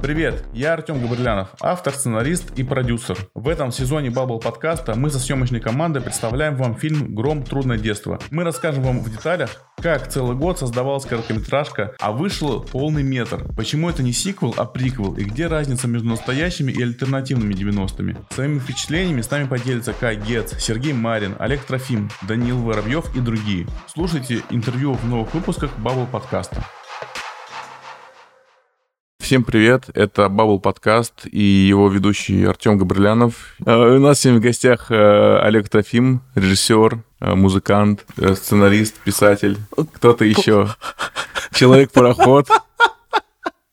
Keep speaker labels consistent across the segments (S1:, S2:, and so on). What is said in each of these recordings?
S1: Привет, я Артем Габрилянов, автор, сценарист и продюсер. В этом сезоне Bubble подкаста мы со съемочной командой представляем вам фильм «Гром. Трудное детство». Мы расскажем вам в деталях, как целый год создавалась короткометражка, а вышел полный метр. Почему это не сиквел, а приквел, и где разница между настоящими и альтернативными 90-ми. Своими впечатлениями с нами поделятся Кай Гец, Сергей Марин, Олег Трофим, Даниил Воробьев и другие. Слушайте интервью в новых выпусках Bubble подкаста. Всем привет, это Bubble подкаст и его ведущий Артем Габрилянов. Uh, у нас сегодня в гостях uh, Олег Трофим, режиссер, uh, музыкант, сценарист, писатель, кто-то еще, человек-пароход.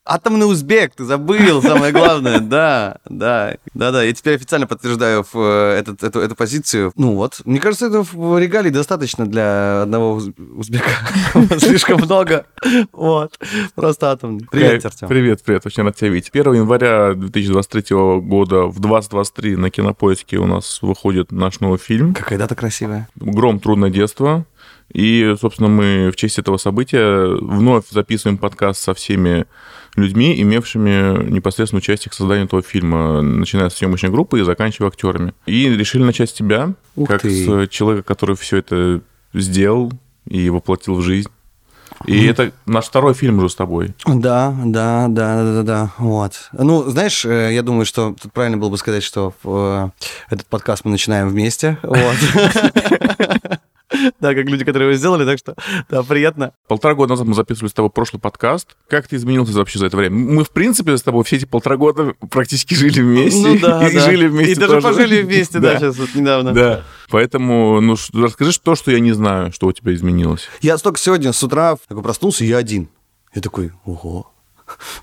S2: Атомный узбек, ты забыл, самое главное, да, да, да, да. Я теперь официально подтверждаю э, этот, эту, эту позицию. Ну вот, мне кажется, этого в регалий достаточно для одного узбека. Слишком много. Вот, просто атомный. Привет, Артем.
S1: Привет, привет, очень рад тебя видеть. 1 января 2023 года в 2023 на Кинопоиске у нас выходит наш новый фильм.
S2: Какая дата красивая.
S1: «Гром. Трудное детство». И, собственно, мы в честь этого события вновь записываем подкаст со всеми людьми, имевшими непосредственно участие в создании этого фильма, начиная с съемочной группы и заканчивая актерами. И решили начать с тебя, Ух как ты. с человека, который все это сделал и воплотил в жизнь. И mm. это наш второй фильм уже с тобой.
S2: Да, да, да, да, да, вот. Ну, знаешь, э, я думаю, что тут правильно было бы сказать, что э, этот подкаст мы начинаем вместе, вот. Да, как люди, которые его сделали, так что, да, приятно.
S1: Полтора года назад мы записывали с тобой прошлый подкаст. Как ты изменился вообще за это время? Мы, в принципе, с тобой все эти полтора года практически жили вместе.
S2: Ну да,
S1: И да. жили вместе
S2: И даже пожили вместе, да, сейчас вот недавно.
S1: Да. Поэтому, ну, расскажи то, что я не знаю, что у тебя изменилось.
S2: Я столько сегодня с утра такой проснулся, я один. Я такой, ого,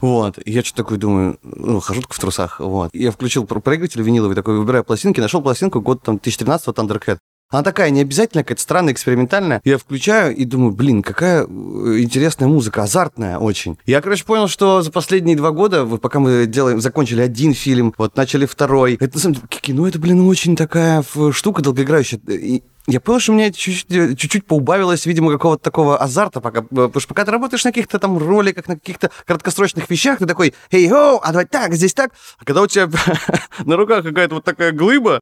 S2: вот. Я что-то такой думаю, ну, хожу только в трусах. Вот. Я включил проигрыватель виниловый, такой, выбираю пластинки, нашел пластинку год там 2013 Thundercat. Она такая не обязательная, какая-то странная, экспериментальная. Я включаю и думаю, блин, какая э, интересная музыка, азартная очень. Я, короче, понял, что за последние два года, вот пока мы делаем, закончили один фильм, вот начали второй, это на самом деле, кино, это, блин, очень такая штука долгоиграющая. И я понял, что у меня чуть-чуть, чуть-чуть поубавилось, видимо, какого-то такого азарта, пока, э, потому что пока ты работаешь на каких-то там роликах, на каких-то краткосрочных вещах, ты такой, эй, хоу, а давай так, здесь так. А когда у тебя на руках какая-то вот такая глыба,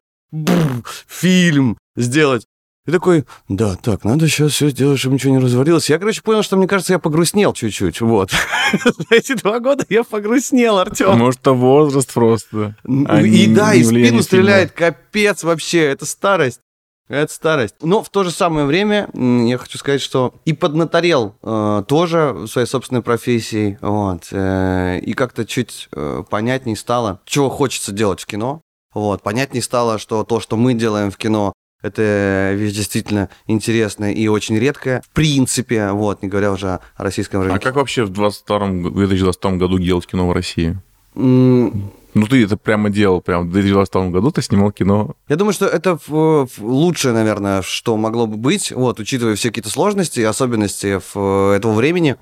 S2: фильм сделать. И такой, да, так, надо сейчас все сделать, чтобы ничего не развалилось. Я, короче, понял, что, мне кажется, я погрустнел чуть-чуть, вот. За эти два года я погрустнел, Артем.
S1: Может, это возраст просто.
S2: А и да, и спину стреляет, капец вообще, это старость. Это старость. Но в то же самое время я хочу сказать, что и поднаторел э, тоже в своей собственной профессии, вот, э, и как-то чуть э, понятнее стало, чего хочется делать в кино. Вот, понятнее стало, что то, что мы делаем в кино, это вещь действительно интересная и очень редкая. В принципе, вот, не говоря уже о российском рынке.
S1: А как вообще в 22 2022 году делать кино в России? Mm. Ну, ты это прямо делал, прям в 2022 году ты снимал кино.
S2: Я думаю, что это лучшее, наверное, что могло бы быть, вот, учитывая все какие-то сложности и особенности этого времени.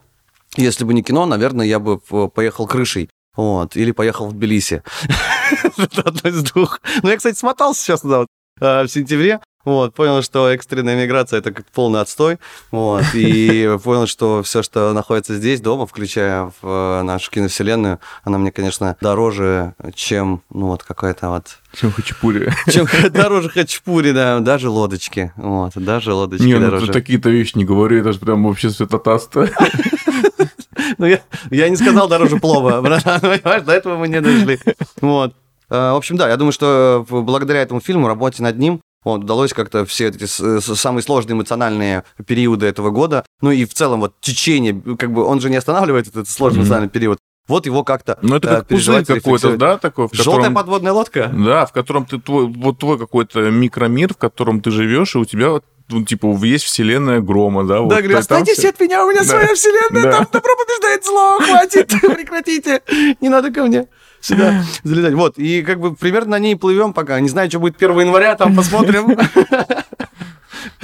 S2: Если бы не кино, наверное, я бы поехал крышей. Вот, или поехал в Тбилиси. Это одно из двух. Ну, я, кстати, смотался сейчас туда вот, в сентябре. Вот, понял, что экстренная миграция это как полный отстой. Вот, и понял, что все, что находится здесь, дома, включая в э, нашу киновселенную, она мне, конечно, дороже, чем, ну, вот какая-то вот...
S1: Чем хачапури.
S2: Чем дороже хачапури, да, даже лодочки. Вот, даже лодочки
S1: не,
S2: дороже.
S1: ну, такие-то вещи не говорю, это же прям вообще святотатство.
S2: Ну, я, я не сказал дороже плова, понимаешь, до этого мы не дошли. Вот. Э, в общем, да, я думаю, что благодаря этому фильму, работе над ним, вот, удалось как-то все эти самые сложные эмоциональные периоды этого года, ну и в целом вот течение, как бы он же не останавливает этот сложный mm-hmm. эмоциональный период, вот его как-то
S1: Ну, это как пузырь какой-то, да, такой?
S2: В котором, Желтая подводная лодка?
S1: Да, в котором ты, твой, вот твой какой-то микромир, в котором ты живешь, и у тебя вот ну, типа, есть вселенная грома, да?
S2: Да, вот, говорю, останьтесь все... от меня, у меня да. своя вселенная, да. там добро побеждает зло, хватит, прекратите, не надо ко мне сюда залетать. Вот, и как бы примерно на ней плывем пока. Не знаю, что будет 1 января, там посмотрим.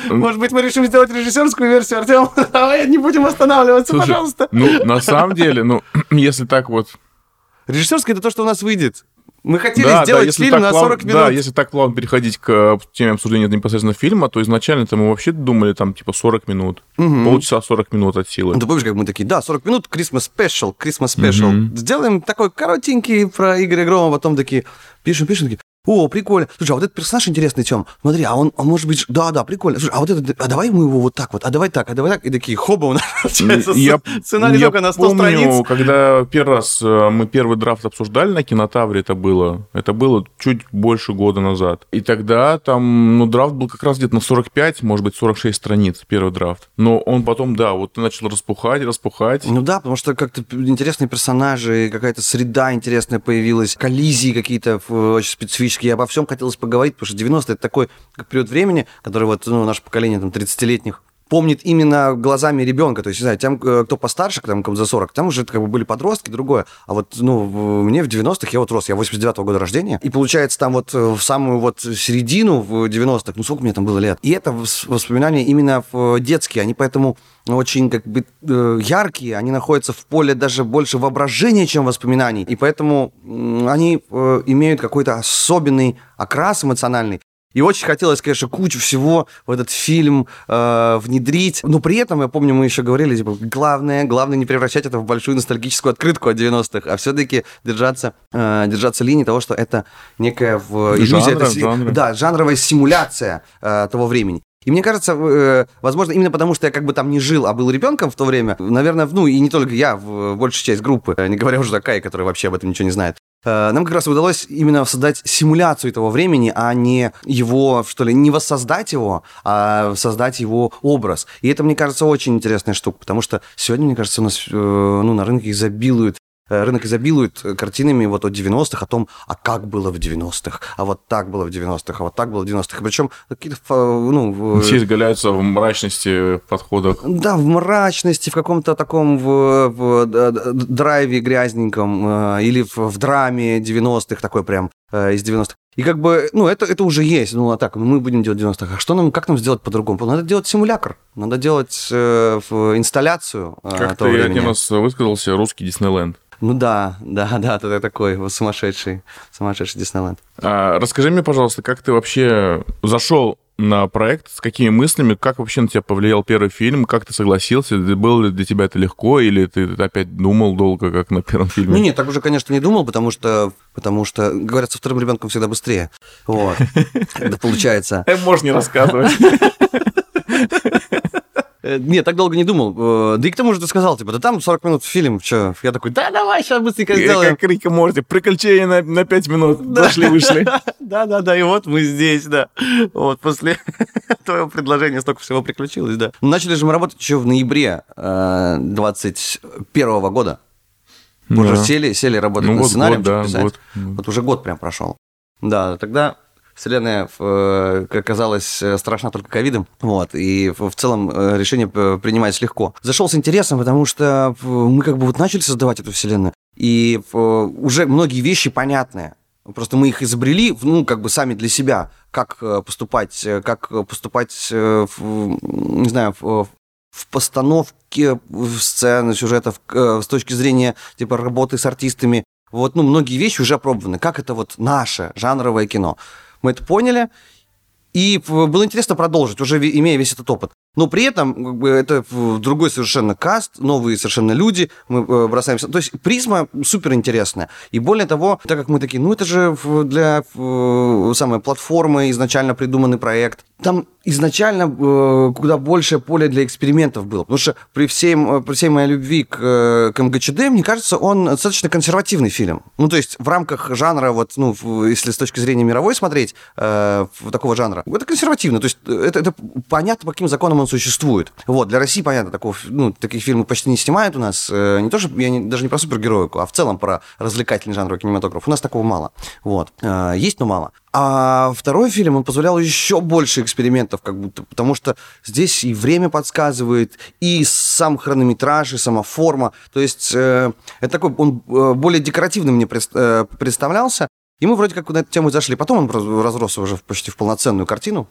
S2: Может быть, мы решим сделать режиссерскую версию, Артем? Давай не будем останавливаться, Слушай, пожалуйста.
S1: Ну, на самом деле, ну, если так вот...
S2: Режиссерская это то, что у нас выйдет. Мы хотели да, сделать да, фильм на 40 плав... минут.
S1: Да, если так плавно переходить к э, теме обсуждения непосредственно фильма, то изначально-то мы вообще думали там типа 40 минут. Угу. Полчаса 40 минут от силы.
S2: Ну, ты помнишь, как мы такие, да, 40 минут, Christmas Special, Christmas Special. Угу. Сделаем такой коротенький про Игоря Грома, потом такие, пишем, пишем, такие, о, прикольно. Слушай, а вот этот персонаж интересный, Тем. Смотри, а он, он может быть... Да, да, прикольно. Слушай, а вот этот... А давай мы его вот так вот, а давай так, а давай так. И такие, хоба, у нас получается
S1: я, сценарий я только на 100 помню, страниц. когда первый раз э, мы первый драфт обсуждали на кинотавре, это было. Это было чуть больше года назад. И тогда там, ну, драфт был как раз где-то на 45, может быть, 46 страниц, первый драфт. Но он потом, да, вот начал распухать, распухать.
S2: Ну да, потому что как-то интересные персонажи, какая-то среда интересная появилась, коллизии какие-то очень специфические практически обо всем хотелось поговорить, потому что 90-е это такой период времени, который вот ну, наше поколение там 30-летних помнит именно глазами ребенка. То есть, не знаю, тем, э, кто постарше, там, за 40, там уже как бы были подростки, другое. А вот, ну, мне в 90-х, я вот рос, я 89-го года рождения, и получается там вот э, в самую вот середину в 90-х, ну, сколько мне там было лет. И это воспоминания именно детские, они поэтому очень как бы э, яркие, они находятся в поле даже больше воображения, чем воспоминаний, и поэтому они имеют какой-то особенный окрас эмоциональный. И очень хотелось, конечно, кучу всего в этот фильм э, внедрить. Но при этом, я помню, мы еще говорили, типа, главное, главное не превращать это в большую ностальгическую открытку от 90-х, а все-таки держаться, э, держаться линии того, что это некая в, иллюзия. Жанра, это, жанра. Да, жанровая симуляция э, того времени. И мне кажется, э, возможно, именно потому, что я как бы там не жил, а был ребенком в то время, наверное, ну и не только я, в большая часть группы, не говоря уже о Кае, который вообще об этом ничего не знает, нам как раз удалось именно создать симуляцию этого времени, а не его, что ли, не воссоздать его, а создать его образ. И это, мне кажется, очень интересная штука, потому что сегодня, мне кажется, у нас э, ну, на рынке изобилуют Э, рынок изобилует э, картинами вот от 90-х о том, а как было в 90-х, а вот так было в 90-х, а вот так было в 90-х. Причем какие-то, ну...
S1: Все изгаляются в мрачности подхода.
S2: Да, в мрачности, в каком-то таком в, в драйве грязненьком э, или в, в драме 90-х, такой прям из 90-х. И как бы, ну, это, это уже есть. Ну, а так, мы будем делать 90-х. А что нам, как нам сделать по-другому? Надо делать симулятор. Надо делать э, инсталляцию
S1: э, Как ты времени. один раз высказался, русский Диснейленд.
S2: Ну да, да, да, ты такой вот сумасшедший, сумасшедший Диснейленд.
S1: А, расскажи мне, пожалуйста, как ты вообще зашел на проект, с какими мыслями, как вообще на тебя повлиял первый фильм, как ты согласился, было ли для тебя это легко, или ты опять думал долго, как на первом фильме?
S2: Ну нет, так уже, конечно, не думал, потому что, потому что, говорят, со вторым ребенком всегда быстрее. Вот. Это получается.
S1: Можно не рассказывать.
S2: Э, нет, так долго не думал. Э, да и к тому же ты сказал, типа, да там 40 минут фильм, что? Я такой, да, давай, сейчас быстренько сделаем.
S1: Как Рика Морти, приключения на, на 5 минут, дошли-вышли.
S2: Да-да-да, и вот мы здесь, да. Вот после твоего предложения столько всего приключилось, да. Начали же мы работать еще в ноябре 21 э, года. Уже сели, сели работать ну, над сценарием, писать. Вот уже год прям прошел. Да, тогда Вселенная э, оказалась э, страшна только ковидом, вот, и в целом э, решение принимать легко. Зашел с интересом, потому что мы как бы вот начали создавать эту Вселенную, и уже многие вещи понятные. Просто мы их изобрели, ну, как бы сами для себя, как поступать, как поступать, не знаю, в постановке в сцены, сюжетов, с точки зрения, типа, работы с артистами. Вот, ну, многие вещи уже опробованы. Как это вот наше жанровое кино. Мы это поняли. И было интересно продолжить, уже имея весь этот опыт. Но при этом это другой совершенно каст, новые совершенно люди, мы э, бросаемся. То есть призма супер интересная. И более того, так как мы такие, ну это же для самой платформы изначально придуманный проект, там изначально э, куда больше поле для экспериментов было. Потому что при, всем, при всей моей любви к, э, к МГЧД, мне кажется, он достаточно консервативный фильм. Ну, то есть в рамках жанра, вот, ну, если с точки зрения мировой смотреть, э, такого жанра, это консервативно. То есть это, это понятно, по каким законам он существует. Вот, для России, понятно, такого, ну, таких фильмов почти не снимают у нас. Э, не то, что я не, даже не про супергероику, а в целом про развлекательный жанр кинематограф. У нас такого мало. Вот. Э, есть, но мало. А второй фильм, он позволял еще больше экспериментов, как будто, потому что здесь и время подсказывает, и сам хронометраж, и сама форма. То есть э, это такой, он э, более декоративным мне э, представлялся. И мы вроде как на эту тему зашли. Потом он разросся уже почти в полноценную картину.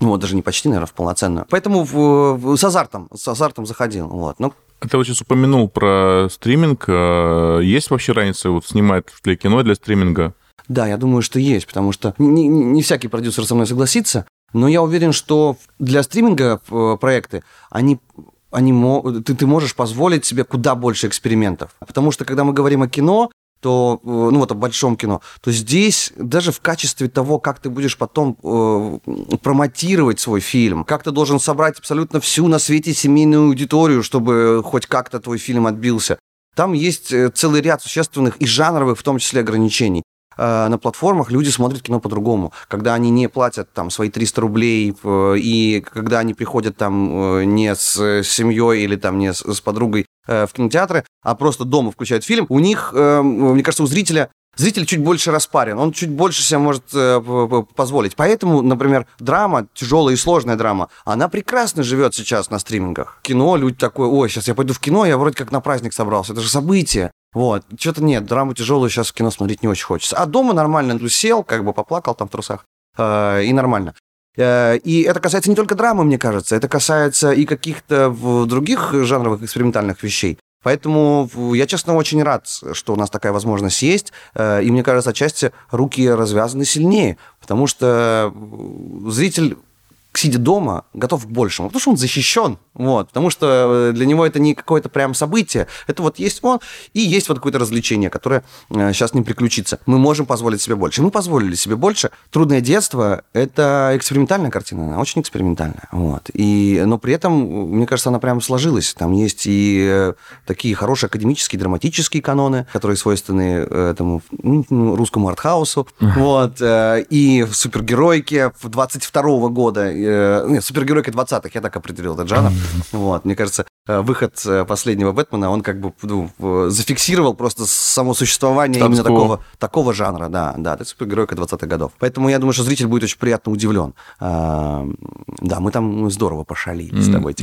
S2: Ну, вот даже не почти, наверное, в полноценную. Поэтому в, в, с азартом, с азартом заходил. Вот. Ну,
S1: ты вот сейчас упомянул про стриминг. Э, есть вообще разница вот снимать для кино, для стриминга?
S2: Да, я думаю, что есть, потому что не, не, всякий продюсер со мной согласится, но я уверен, что для стриминга э, проекты, они они, ты, ты можешь позволить себе куда больше экспериментов. Потому что, когда мы говорим о кино, то, э, ну вот о большом кино, то здесь даже в качестве того, как ты будешь потом э, промотировать свой фильм, как ты должен собрать абсолютно всю на свете семейную аудиторию, чтобы хоть как-то твой фильм отбился, там есть э, целый ряд существенных и жанровых, в том числе, ограничений. Э, на платформах люди смотрят кино по-другому. Когда они не платят там свои 300 рублей, и когда они приходят там не с семьей или там не с подругой в кинотеатры, а просто дома включают фильм, у них, мне кажется, у зрителя Зритель чуть больше распарен, он чуть больше себе может э, позволить. Поэтому, например, драма, тяжелая и сложная драма, она прекрасно живет сейчас на стримингах. Кино, люди такой, ой, сейчас я пойду в кино, я вроде как на праздник собрался, это же событие. Вот, что-то нет, драму тяжелую сейчас в кино смотреть не очень хочется. А дома нормально, ну, сел, как бы поплакал там в трусах, э, и нормально. Э, и это касается не только драмы, мне кажется, это касается и каких-то других жанровых экспериментальных вещей. Поэтому я, честно, очень рад, что у нас такая возможность есть. Э, и мне кажется, отчасти руки развязаны сильнее, потому что зритель сидя дома, готов к большему, потому что он защищен, вот, потому что э, для него это не какое-то прям событие, это вот есть он, и есть вот какое-то развлечение, которое сейчас э, не приключится. Мы можем позволить себе больше. Мы позволили себе больше. «Трудное детство» — это экспериментальная картина, она очень экспериментальная, вот. И, но при этом, мне кажется, она прям сложилась. Там есть и э, такие хорошие академические, драматические каноны, которые свойственны этому ну, русскому артхаусу, вот, и супергеройки 22 года, э, нет, супергеройка 20-х, я так определил этот жанр. Вот, мне кажется, э, выход э, последнего Бэтмена, он как бы ну, зафиксировал просто само существование Танцкого. именно такого, такого жанра, да, да, это супергеройка 20-х годов. Поэтому я думаю, что зритель будет очень приятно удивлен. А, да, мы там здорово пошалили с тобой,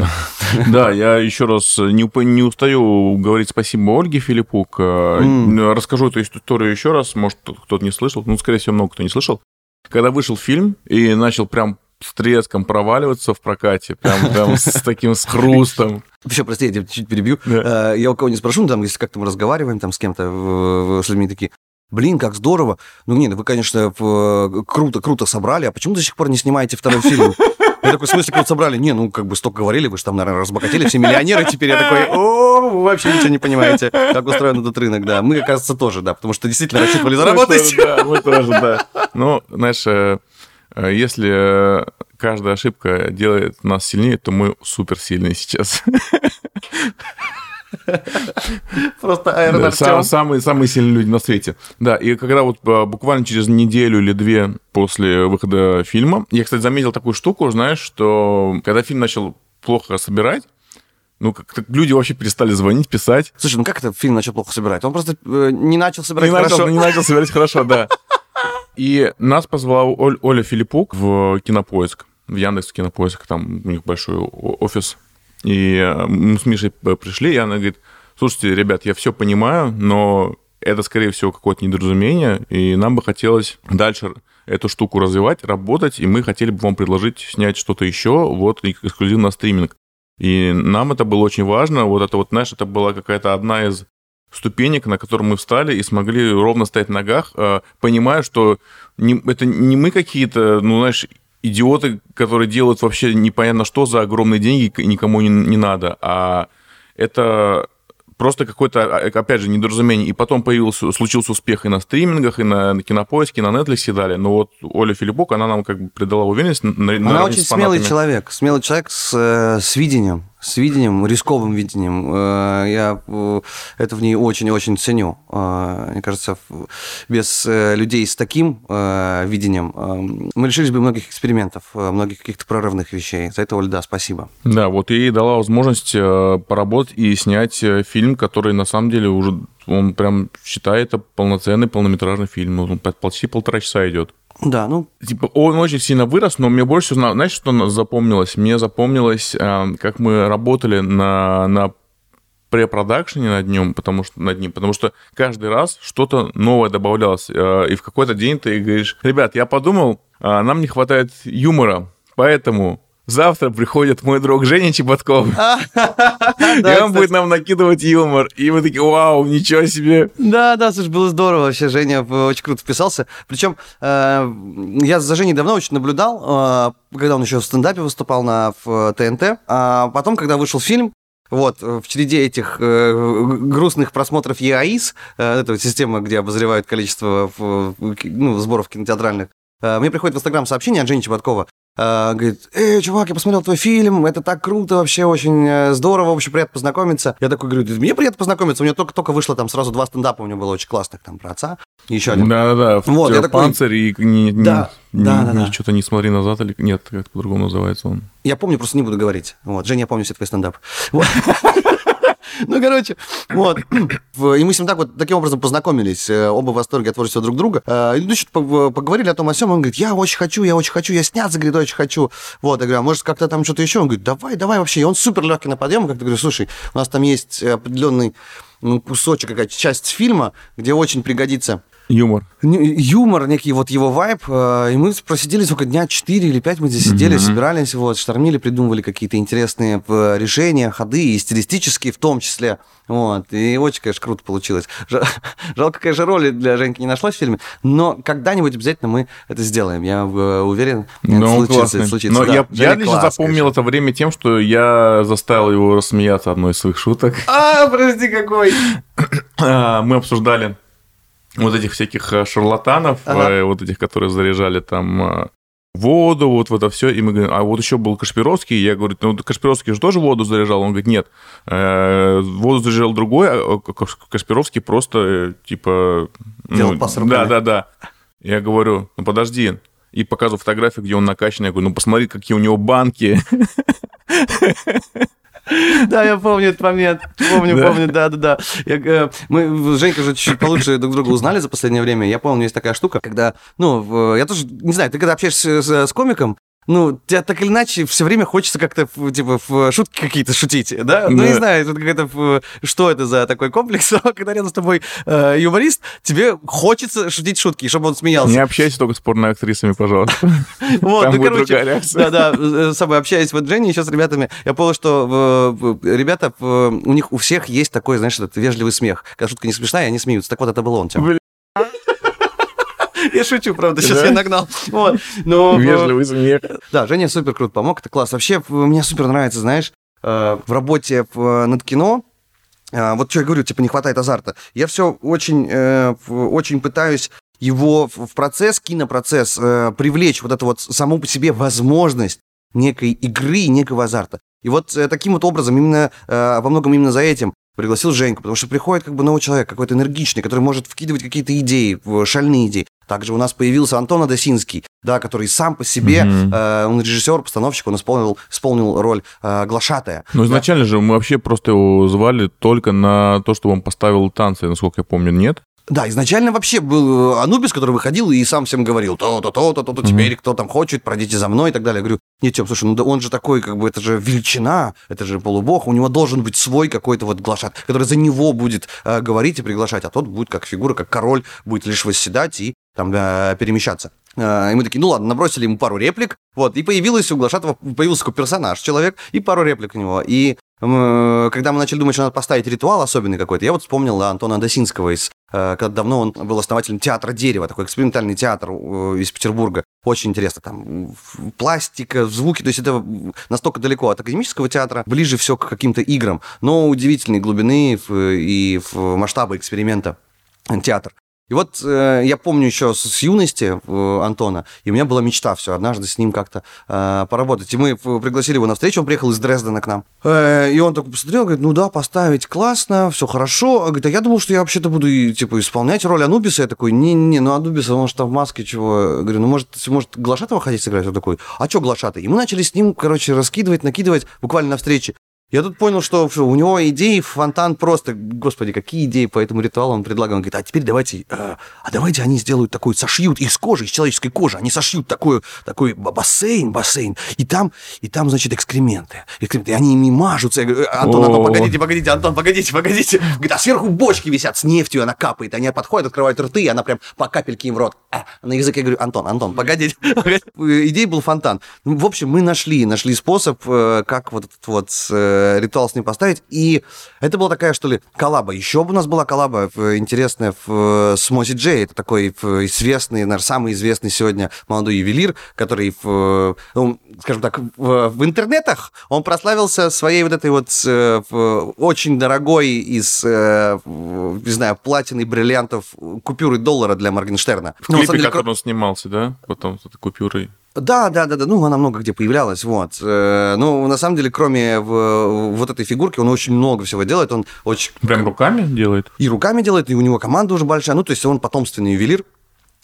S1: Да, я еще раз не, не устаю говорить спасибо Ольге Филиппук. Расскажу эту историю еще раз, может, кто-то не слышал, ну, скорее всего, много кто не слышал. Когда вышел фильм и начал прям с треском проваливаться в прокате, прям, прям с таким с хрустом.
S2: Вообще, прости, я тебя чуть перебью. Э, я у кого не спрошу, там, если как-то мы разговариваем там с кем-то, с людьми такие, блин, как здорово. Ну, нет, вы, конечно, круто, круто собрали, а почему до сих пор не снимаете второй фильм? Я такой, в смысле, круто собрали? Не, ну, как бы столько говорили, вы же там, наверное, разбогатели, все миллионеры, теперь я такой, о, вы вообще ничего не понимаете, как устроен этот рынок, да. Мы, оказывается, тоже, да, потому что действительно рассчитывали заработать.
S1: Да, мы тоже, да. Ну, знаешь, э, Э, если каждая ошибка делает нас сильнее, то мы суперсильные сейчас.
S2: Просто Айрон
S1: самые, самые сильные люди на свете. Да, и когда вот э, буквально через неделю или две после выхода фильма, я, кстати, заметил такую штуку, знаешь, что когда фильм начал плохо собирать, ну, как люди вообще перестали звонить, писать.
S2: Слушай, ну как это фильм начал плохо собирать? Он просто э, не начал собирать
S1: не
S2: хорошо.
S1: Начал, не начал собирать хорошо, да. И нас позвала Оль, Оля Филиппук в Кинопоиск, в Яндекс Кинопоиск, там у них большой офис. И э, мы с Мишей пришли, и она говорит, слушайте, ребят, я все понимаю, но это, скорее всего, какое-то недоразумение, и нам бы хотелось дальше эту штуку развивать, работать, и мы хотели бы вам предложить снять что-то еще, вот, эксклюзивно стриминг. И нам это было очень важно, вот это вот, знаешь, это была какая-то одна из ступенек, на котором мы встали и смогли ровно стоять на ногах, э, понимая, что не, это не мы какие-то, ну, знаешь, идиоты, которые делают вообще непонятно что за огромные деньги, никому не, не надо, а это просто какое-то, а, опять же, недоразумение. И потом появился, случился успех и на стримингах, и на, на кинопоиске, и на Netflix и далее. Но вот Оля Филиппок, она нам как бы придала уверенность. На,
S2: она очень смелый человек, смелый человек с, э, с видением с видением, рисковым видением. Э, я э, это в ней очень-очень ценю. Э, мне кажется, без людей с таким видением мы лишились бы многих экспериментов, многих каких-то прорывных вещей. За это, Оля, да, спасибо.
S1: Да, вот и дала возможность поработать и снять фильм, который на самом деле уже он прям считает это полноценный полнометражный фильм. Он почти полтора часа идет.
S2: Да, ну...
S1: Типа, он очень сильно вырос, но мне больше всего, знаешь, что запомнилось? Мне запомнилось, э, как мы работали на, на препродакшене над ним, потому что над ним, потому что каждый раз что-то новое добавлялось, э, и в какой-то день ты говоришь, ребят, я подумал, э, нам не хватает юмора, поэтому завтра приходит мой друг Женя Чеботков, и он будет нам накидывать юмор. И мы такие, вау, ничего себе.
S2: Да, да, слушай, было здорово вообще. Женя очень круто вписался. Причем э, я за Женей давно очень наблюдал, э, когда он еще в стендапе выступал на ТНТ. А потом, когда вышел фильм, вот, в череде этих э, грустных просмотров ЕАИС, э, это система, где обозревают количество ну, сборов кинотеатральных, э, мне приходит в Инстаграм сообщение от Жени Чеботкова. Э, говорит, эй, чувак, я посмотрел твой фильм, это так круто вообще, очень э, здорово, вообще приятно познакомиться. Я такой говорю, мне приятно познакомиться, у меня только-только вышло там сразу два стендапа, у меня было очень классных, там, про отца, еще один.
S1: Да-да-да,
S2: вот, я такой...
S1: панцирь и не, не,
S2: да,
S1: не,
S2: да, да, да.
S1: что-то не смотри назад или нет, как по-другому называется он.
S2: Я помню, просто не буду говорить. Вот, Женя, я помню все твои стендап. Вот. Ну, короче, вот. И мы с ним так вот таким образом познакомились. э, Оба в восторге от творчества друг друга. Ну, что-то поговорили о том, о всем. Он говорит, я очень хочу, я очень хочу, я сняться, говорит, очень хочу. Вот, я говорю, а может, как-то там что-то еще? Он говорит, давай, давай вообще. И он супер легкий на подъем. Как-то говорю, слушай, у нас там есть определенный ну, кусочек, какая-то часть фильма, где очень пригодится
S1: Юмор.
S2: юмор, некий вот его вайб. э, И мы просидели сколько дня, 4 или 5 мы здесь сидели,
S1: Мгм.
S2: собирались, вот, штормили, придумывали какие-то интересные э, решения, ходы, и стилистические в том числе. Вот. И очень, конечно, круто получилось. Жа- Жалко, конечно, роли для Женьки не нашлась в фильме, но когда-нибудь обязательно мы это сделаем. Я э, уверен, это
S1: Ну,
S2: случится.
S1: классный.
S2: это случится.
S1: Но
S2: Да,
S1: я, я
S2: Женя
S1: лично
S2: класс,
S1: запомнил
S2: конечно.
S1: это время тем, что я заставил его рассмеяться одной из своих шуток.
S2: А, прости, какой!
S1: А, Мы обсуждали вот этих всяких э, шарлатанов,
S2: Ага.
S1: э, вот этих, которые заряжали там э, воду, вот в это все. И мы говорим, а вот еще был Кашпировский. Я говорю, ну Кашпировский же тоже воду заряжал. Он говорит, нет, э, воду заряжал другой, а Каш- Кашпировский просто типа...
S2: Делал пас руками.
S1: Да, да, да. Я говорю, ну подожди. И показываю фотографию, где он накачанный. Я говорю, ну посмотри, какие у него банки.
S2: Да, я помню этот момент. Помню,
S1: Да.
S2: помню, да-да-да. Э, Мы с Женькой уже чуть-чуть получше друг друга узнали за последнее время. Я помню, есть такая штука, когда, ну, я тоже, не знаю, ты когда общаешься с, с комиком, ну, тебе так или иначе все время хочется как-то, типа, в шутки какие-то шутить, да? Ну, не
S1: Да.
S2: знаю, это какая-то, что это за такой комплекс, но когда рядом с тобой э, юморист, тебе хочется шутить шутки, чтобы он смеялся.
S1: Не общайся только с порноактрисами, пожалуйста.
S2: Вот, ну, короче,
S1: другая реакция.
S2: Да, да, с собой общаясь вот Женей еще с ребятами, я понял, что э, э, ребята, э, у них у всех есть такой, знаешь, этот вежливый смех. Когда шутка не смешная, они смеются. Так вот, это был он, Тём. Я шучу, правда, сейчас
S1: Да?
S2: я нагнал. Вот. Но,
S1: Вежливый смех.
S2: Да, Женя супер круто помог, это класс. Вообще, мне супер нравится, знаешь, э, в работе над кино, э, вот что я говорю, типа, не хватает азарта. Я все очень, э, очень пытаюсь его в процесс, кинопроцесс, э, привлечь вот эту вот саму по себе возможность некой игры, некого азарта. И вот э, таким вот образом, именно э, во многом именно за этим пригласил Женьку, потому что приходит как бы новый человек, какой-то энергичный, который может вкидывать какие-то идеи, шальные идеи. Также у нас появился Антон Адасинский, да, который сам по себе,
S1: Мгм.
S2: э, он режиссер, постановщик, он исполнил, исполнил роль э, глашатая.
S1: Ну, изначально же мы вообще просто его звали только на то, чтобы он поставил танцы, насколько я помню, нет?
S2: Да, изначально вообще был э, Анубис, который выходил и сам всем говорил, то-то, то-то, то-то, теперь кто там хочет, пройдите за мной и так далее. Я говорю, нет, Тём, слушай, ну да он же такой, как бы, это же величина, это же полубог, у него должен быть свой какой-то вот глашат, который за него будет э, говорить и приглашать, а тот будет как фигура, как король, будет лишь восседать и там э, перемещаться. Э, И мы такие, ну ладно, набросили ему пару реплик, вот, и появилась у Глашатова, появился такой персонаж, человек, и пару реплик у него. И м, когда мы начали думать, что надо поставить ритуал особенный какой-то, я вот вспомнил Антона Досинского из э, когда давно он был основателем театра дерева, такой экспериментальный театр э, из Петербурга. Очень интересно, там пластика, звуки, то есть это настолько далеко от академического театра, ближе все к каким-то играм, но удивительной глубины и в масштабы эксперимента театр. И вот э, я помню еще с, с юности э, Антона, и у меня была мечта все, однажды с ним как-то э, поработать. И мы пригласили его на встречу, он приехал из Дрездена к нам. Э, и он такой посмотрел, говорит, ну да, поставить классно, все хорошо. А Говорит, а я думал, что я вообще-то буду типа исполнять роль Анубиса. Я такой, не-не, ну Анубиса, он же там в маске чего. Я говорю, ну может, может Глашатова хотите сыграть? Он такой, а что Глашатый? И мы начали с ним, короче, раскидывать, накидывать буквально на встрече. Я тут понял, что у него идеи фонтан просто, господи, какие идеи по этому ритуалу он предлагал. Он говорит, а теперь давайте, э, а давайте они сделают такой, сошьют из кожи, из человеческой кожи, они сошьют такой, такой бассейн, бассейн, и там, и там, значит, экскременты. экскременты и они ими мажутся. Я говорю, «Э, Антон, Антон, погодите, погодите, Антон, погодите, погодите. Говорит, а сверху бочки висят с нефтью, она капает. Они подходят, открывают рты, и она прям по капельке им в рот. А, на язык я говорю, Антон, Антон, погодите. Идей был фонтан. Ну, в общем, мы нашли, нашли способ, э, как вот этот вот ритуал с ним поставить. И это была такая, что ли, коллаба. Еще бы у нас была коллаба интересная в, с Мози Джей. Это такой известный, наверное, самый известный сегодня молодой ювелир, который, в, ну, скажем так, в, в интернетах он прославился своей вот этой вот э, очень дорогой из, э, не знаю, платины, бриллиантов, купюры доллара для Моргенштерна.
S1: В клипе, деле, как он снимался, да? Потом с этой купюрой.
S2: Да, да, да, да. Ну, она много где появлялась, вот. Э, ну, на самом деле, кроме вот этой фигурки, он очень много всего делает. Он очень...
S1: Прям руками делает?
S2: И руками делает, и у него команда уже большая. Ну, то есть он потомственный ювелир.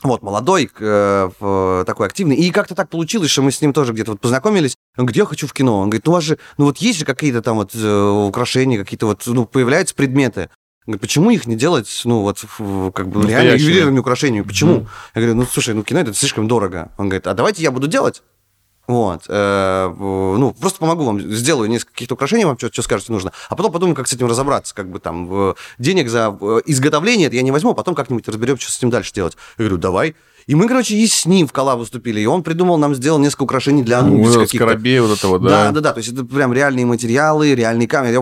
S2: Вот, молодой, э, такой активный. И как-то так получилось, что мы с ним тоже где-то вот познакомились. Он говорит, я хочу в кино. Он говорит, ну, у вас же, ну, вот есть же какие-то там вот э, украшения, какие-то вот, ну, появляются предметы. Говорит, почему их не делать, ну, вот, как бы, реально ювелирными украшениями? Почему? Mm. Я говорю, ну, слушай, ну, кино это слишком дорого. Он говорит, а давайте я буду делать. Вот. Э, ну, просто помогу вам, сделаю несколько каких-то украшений, вам что, что скажете нужно, а потом подумаем, как с этим разобраться. Как бы там денег за изготовление я не возьму, а потом как-нибудь разберем, что с этим дальше делать. Я говорю, давай. И мы, короче, и с ним в коллаб выступили. И он придумал, нам сделал несколько украшений для Анубиса.
S1: Ну, скоробей вот этого, да.
S2: Да, да, да. То есть это прям реальные материалы, реальные камеры. Я,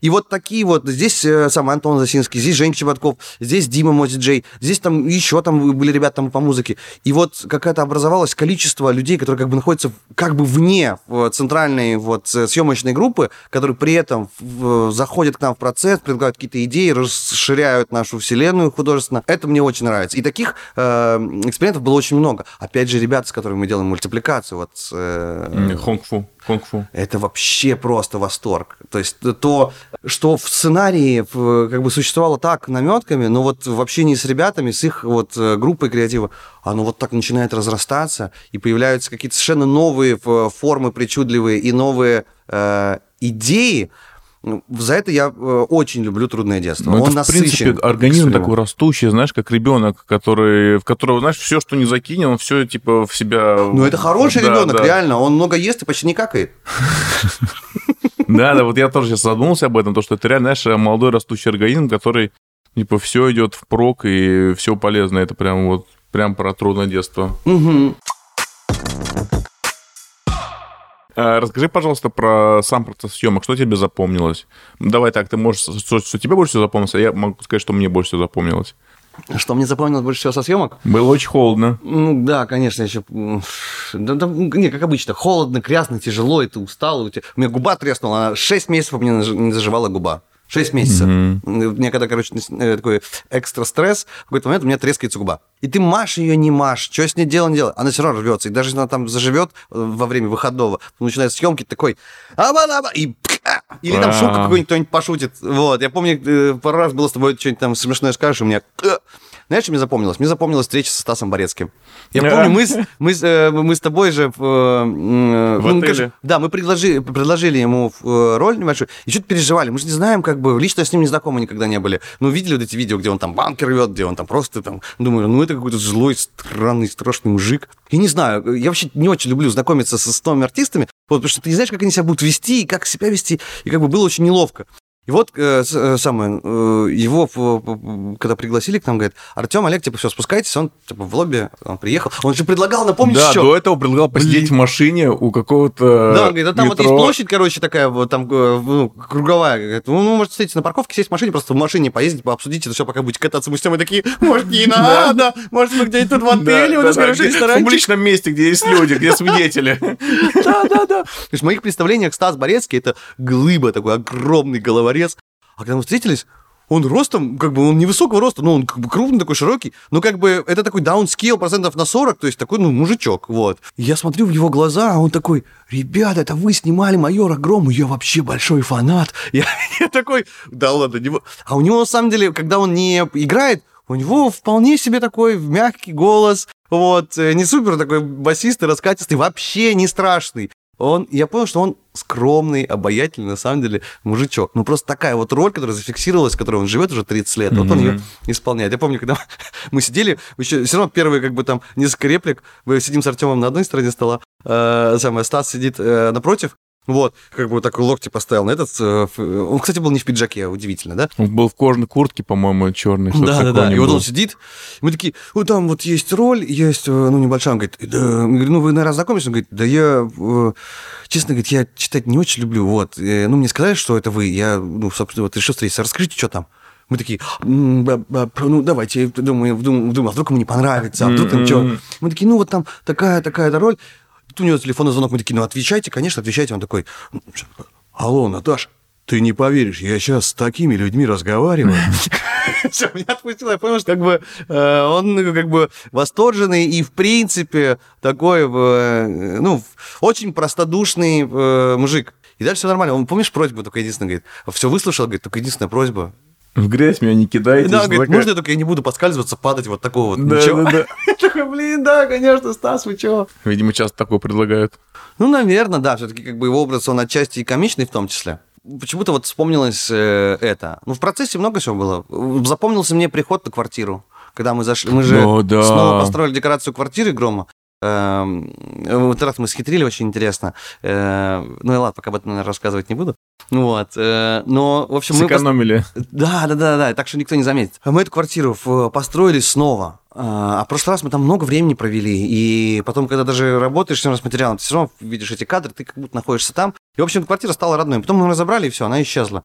S2: и вот такие вот. Здесь э, сам Антон Засинский, здесь Женя Чеботков, здесь Дима Мози Джей, здесь там еще там были ребята там по музыке. И вот какое-то образовалось количество людей, которые как бы находятся как бы вне центральной вот э, съемочной группы, которые при этом заходят к нам в процесс, предлагают какие-то идеи, расширяют нашу вселенную художественно. Это мне очень нравится. И таких э, экспериментов было очень много. Опять же, ребята, с которыми мы делаем мультипликацию, вот...
S1: Э, Хонгфу. Хонгфу.
S2: Это вообще просто восторг. То есть то, что в сценарии как бы существовало так наметками, но вот в общении с ребятами, с их вот э, группой креатива, оно вот так начинает разрастаться, и появляются какие-то совершенно новые формы причудливые и новые э, идеи, за это я э, очень люблю трудное детство.
S1: Ну, Он это, в принципе, организм такой растущий, знаешь, как ребенок, который, в которого, знаешь, все, что не закинет, он все типа в себя.
S2: Ну, это хороший да, ребенок, да. реально. Он много ест и почти не какает.
S1: Да, да, вот я тоже сейчас задумался об этом, то, что это реально, знаешь, молодой растущий организм, который, типа, все идет в прок и все полезно. Это прям вот, прям про трудное детство. Угу. Расскажи, пожалуйста, про сам процесс съемок. Что тебе запомнилось? Давай так, ты можешь, что, что тебе больше всего запомнилось, а я могу сказать, что мне больше всего запомнилось.
S2: Что мне запомнилось больше всего со съемок?
S1: Было очень холодно.
S2: Ну да, конечно, еще. Да, да, не, как обычно, холодно, грязно, тяжело, и ты устал. У, тебя... у меня губа треснула, она 6 месяцев у меня не заживала губа. 6 месяцев. Mm-hmm. У меня когда, короче, э, такой экстра стресс, в какой-то момент у меня трескается губа. И ты маш ее, не маш, что с ней делать, делать. Она все равно рвется. И даже если она там заживет э, во время выходного, начинает съемки, такой, аба и или там шутку какую-нибудь кто-нибудь пошутит. Вот. Я помню, э, пару раз было с тобой что-нибудь там смешное скажешь, у меня знаешь, что мне запомнилось? Мне запомнилась встреча со Стасом Борецким. Я помню, мы с, мы, с, э, мы с тобой же... В,
S1: э, ну, отеле.
S2: Да, мы предложили, предложили ему э, роль небольшую, и что-то переживали. Мы же не знаем, как бы, лично с ним не знакомы никогда не были. Ну, видели вот эти видео, где он там банкер рвет, где он там просто там... Думаю, ну, это какой-то злой, странный, страшный мужик. Я не знаю, я вообще не очень люблю знакомиться со, с новыми артистами, вот, потому что ты не знаешь, как они себя будут вести, и как себя вести, и как бы было очень неловко. И вот э, э, самое, э, его, когда пригласили к нам, говорит, Артем, Олег, типа, все, спускайтесь, он типа в лобби, он приехал. Он же предлагал, напомнить,
S1: да,
S2: что?
S1: до этого предлагал посидеть Блин. в машине у какого-то
S2: Да, он говорит, а там метро. вот есть площадь, короче, такая вот там э, ну, круговая. Говорит, ну, ну, можете встретиться на парковке, сесть в машине, просто в машине поездить, пообсудить это все, пока будете кататься. Мы с мы такие, может, не надо, может, мы где-нибудь тут в отеле, у нас хороший ресторанчик.
S1: В публичном месте, где есть люди, где свидетели.
S2: Да, да, да. То есть в моих представлениях Стас Борецкий это глыба, такой огромный головорез, а когда мы встретились, он ростом, как бы, он невысокого роста, но он как бы крупный такой, широкий, но как бы это такой даунскейл процентов на 40, то есть такой, ну, мужичок, вот. Я смотрю в его глаза, а он такой, ребята, это вы снимали «Майора Грому», я вообще большой фанат. Я, я такой, да ладно, не... А у него, на самом деле, когда он не играет, у него вполне себе такой мягкий голос, вот, э, не супер такой басистый, раскатистый, вообще не страшный. Он, я понял, что он скромный, обаятельный, на самом деле, мужичок. Ну, просто такая вот роль, которая зафиксировалась, в которой он живет уже 30 лет, mm-hmm. вот он ее исполняет. Я помню, когда мы сидели, еще все равно первые, как бы там, несколько реплик, мы сидим с Артемом на одной стороне стола, э, самое, Стас сидит э, напротив, вот, как бы такой локти поставил на этот. Э, он, кстати, был не в пиджаке, удивительно, да?
S1: Он был в кожаной куртке, по-моему, черный.
S2: Да, да, да. И вот он сидит, мы такие, вот там вот есть роль, есть, э, ну, небольшая. Он говорит, да, говорю, ну, вы, наверное, знакомились? Он говорит, да я, э, честно говорит, я читать не очень люблю, вот. Ну, мне сказали, что это вы, я, ну, собственно, вот решил встретиться. Расскажите, что там? Мы такие, ну, давайте, думаю, думаю, а вдруг ему не понравится, а вдруг там что? Мы такие, ну, вот там такая-такая роль у него телефонный звонок, мы такие, ну, отвечайте, конечно, отвечайте. Он такой, алло, Наташа, ты не поверишь, я сейчас с такими людьми разговариваю. Все, меня отпустило, я понял, что как бы э, он ну, как бы восторженный и, в принципе, такой, э, ну, очень простодушный э, мужик. И дальше все нормально. Он, помнишь, просьбу только единственное, говорит, все выслушал, говорит, только единственная просьба,
S1: в грязь меня не кидайте.
S2: Да, говорит, такая... можно только я не буду подскальзываться, падать вот такого вот. Да, ничего. да, да. Я такой, блин, да, конечно, Стас, вы чего?
S1: Видимо, часто такое предлагают.
S2: Ну, наверное, да, все-таки как бы его образ, он отчасти и комичный в том числе. Почему-то вот вспомнилось э, это. Ну, в процессе много всего было. Запомнился мне приход на квартиру. Когда мы зашли, мы же О, да. снова построили декорацию квартиры Грома. Эм, вот раз мы схитрили, очень интересно. Э, ну и ладно, пока об этом, наверное, рассказывать не буду. Вот. Э, но, в общем,
S1: Сэкономили.
S2: мы... Да, да, да, да, так что никто не заметит. Мы эту квартиру построили снова. А в прошлый раз мы там много времени провели, и потом, когда даже работаешь с материалом, ты все равно видишь эти кадры, ты как будто находишься там. И, в общем, квартира стала родной. Потом мы разобрали, и все, она исчезла.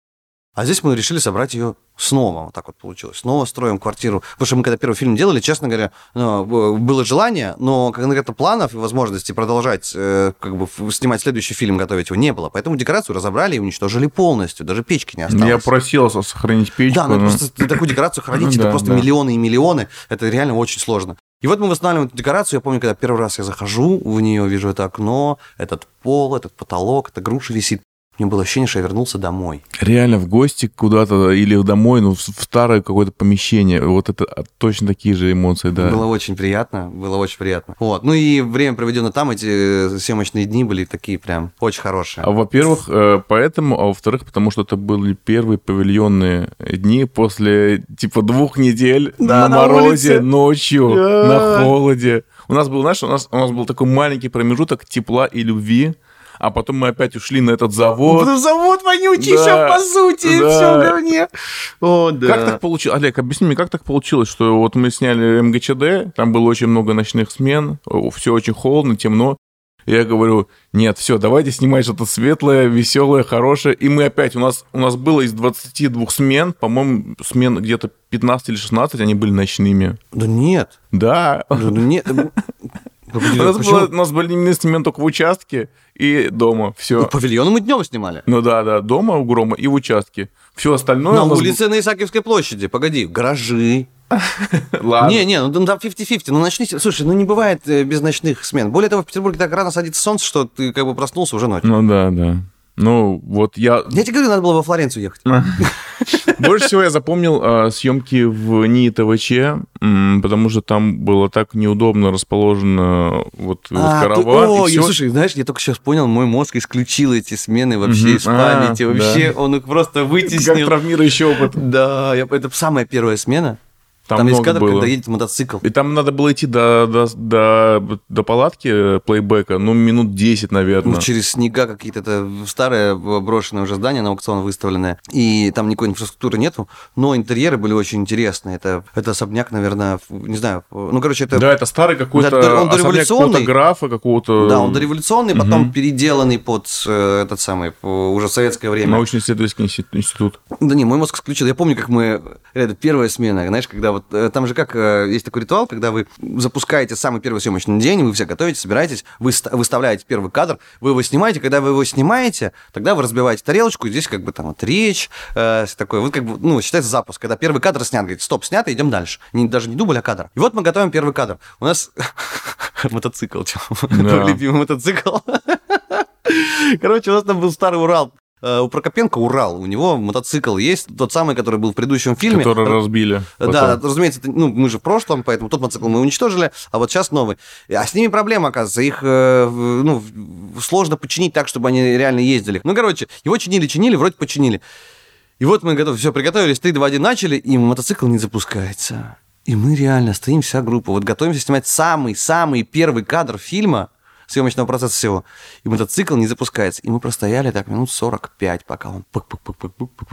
S2: А здесь мы решили собрать ее снова. Вот так вот получилось. Снова строим квартиру. Потому что мы когда первый фильм делали, честно говоря, ну, было желание, но конкретно планов и возможности продолжать э, как бы снимать следующий фильм, готовить его не было. Поэтому декорацию разобрали и уничтожили полностью. Даже печки не осталось.
S1: Я просил сохранить печку.
S2: Да, ну но... просто такую декорацию хранить, это просто миллионы и миллионы. Это реально очень сложно. И вот мы восстанавливаем эту декорацию. Я помню, когда первый раз я захожу в нее, вижу это окно, этот пол, этот потолок, эта груша висит. Мне было ощущение, что я вернулся домой.
S1: Реально в гости куда-то или домой, ну, в старое какое-то помещение. Вот это а, точно такие же эмоции, да.
S2: Было очень приятно, было очень приятно. Вот. Ну и время, проведенное там, эти съемочные дни были такие прям очень хорошие.
S1: А, во-первых, э, поэтому, а во-вторых, потому что это были первые павильонные дни после, типа, двух недель да, на, на морозе, улице. ночью, yeah. на холоде. У нас был, знаешь, у нас, у нас был такой маленький промежуток тепла и любви, а потом мы опять ушли на этот завод.
S2: Потом завод вонючий, да, по сути, да. все в говне.
S1: О, да. Как так получилось? Олег, объясни мне, как так получилось, что вот мы сняли МГЧД, там было очень много ночных смен, все очень холодно, темно. Я говорю, нет, все, давайте снимать что-то светлое, веселое, хорошее. И мы опять, у нас, у нас было из 22 смен, по-моему, смен где-то 15 или 16, они были ночными.
S2: Да нет.
S1: Да.
S2: Да нет.
S1: У нас, было, у нас были именно смены только в участке и дома. Все. Ну,
S2: павильоны мы днем снимали.
S1: Ну да, да, дома у Грома и в участке. Все остальное...
S2: На улице на Исаакиевской площади, погоди, гаражи. Ладно. Не, не, ну там 50-50, ну начни... Слушай, ну не бывает э, без ночных смен. Более того, в Петербурге так рано садится солнце, что ты как бы проснулся уже ночью.
S1: Ну да, да. Ну, вот я...
S2: Я тебе говорю, надо было во Флоренцию ехать.
S1: Больше всего я запомнил э, съемки в НИИ ТВЧ, потому что там было так неудобно расположено вот, а, караван.
S2: Ты, о, я, слушай, знаешь, я только сейчас понял, мой мозг исключил эти смены вообще угу. из памяти. А, вообще да. он их просто вытеснил.
S1: Как травмирующий опыт.
S2: Да, я, это самая первая смена. Там, там есть кадр, было. когда едет мотоцикл.
S1: И там надо было идти до, до, до, до палатки плейбека, ну, минут 10, наверное. Ну,
S2: через снега какие-то, это старое брошенное уже здание на аукцион выставленное, и там никакой инфраструктуры нету, но интерьеры были очень интересные. Это, это особняк, наверное, не знаю, ну, короче, это...
S1: Да, это старый какой-то да, он дореволюционный. какого-то графа, какого-то...
S2: Да, он дореволюционный, угу. потом переделанный под э, этот самый, уже в советское время.
S1: Научно-исследовательский институт.
S2: Да не, мой мозг исключил. Я помню, как мы... Это первая смена, знаешь, когда вот э, там же как э, есть такой ритуал, когда вы запускаете самый первый съемочный день, вы все готовитесь, собираетесь, вы выставляете первый кадр, вы его снимаете, когда вы его снимаете, тогда вы разбиваете тарелочку, и здесь как бы там вот речь, э, такой, вот как бы, ну, считается запуск, когда первый кадр снят, говорит, стоп, снято, идем дальше. Не, даже не дубль, а кадр. И вот мы готовим первый кадр. У нас мотоцикл, любимый мотоцикл. Короче, у нас там был старый Урал у Прокопенко Урал, у него мотоцикл есть, тот самый, который был в предыдущем фильме.
S1: Который разбили.
S2: Да, потом. разумеется, это, ну, мы же в прошлом, поэтому тот мотоцикл мы уничтожили, а вот сейчас новый. А с ними проблема, оказывается, их э, ну, сложно починить так, чтобы они реально ездили. Ну, короче, его чинили, чинили, вроде починили. И вот мы готовы, все, приготовились, 3, 2, 1 начали, и мотоцикл не запускается. И мы реально стоим, вся группа, вот готовимся снимать самый-самый первый кадр фильма, съемочного процесса всего. И мотоцикл не запускается. И мы простояли так минут 45, пока он.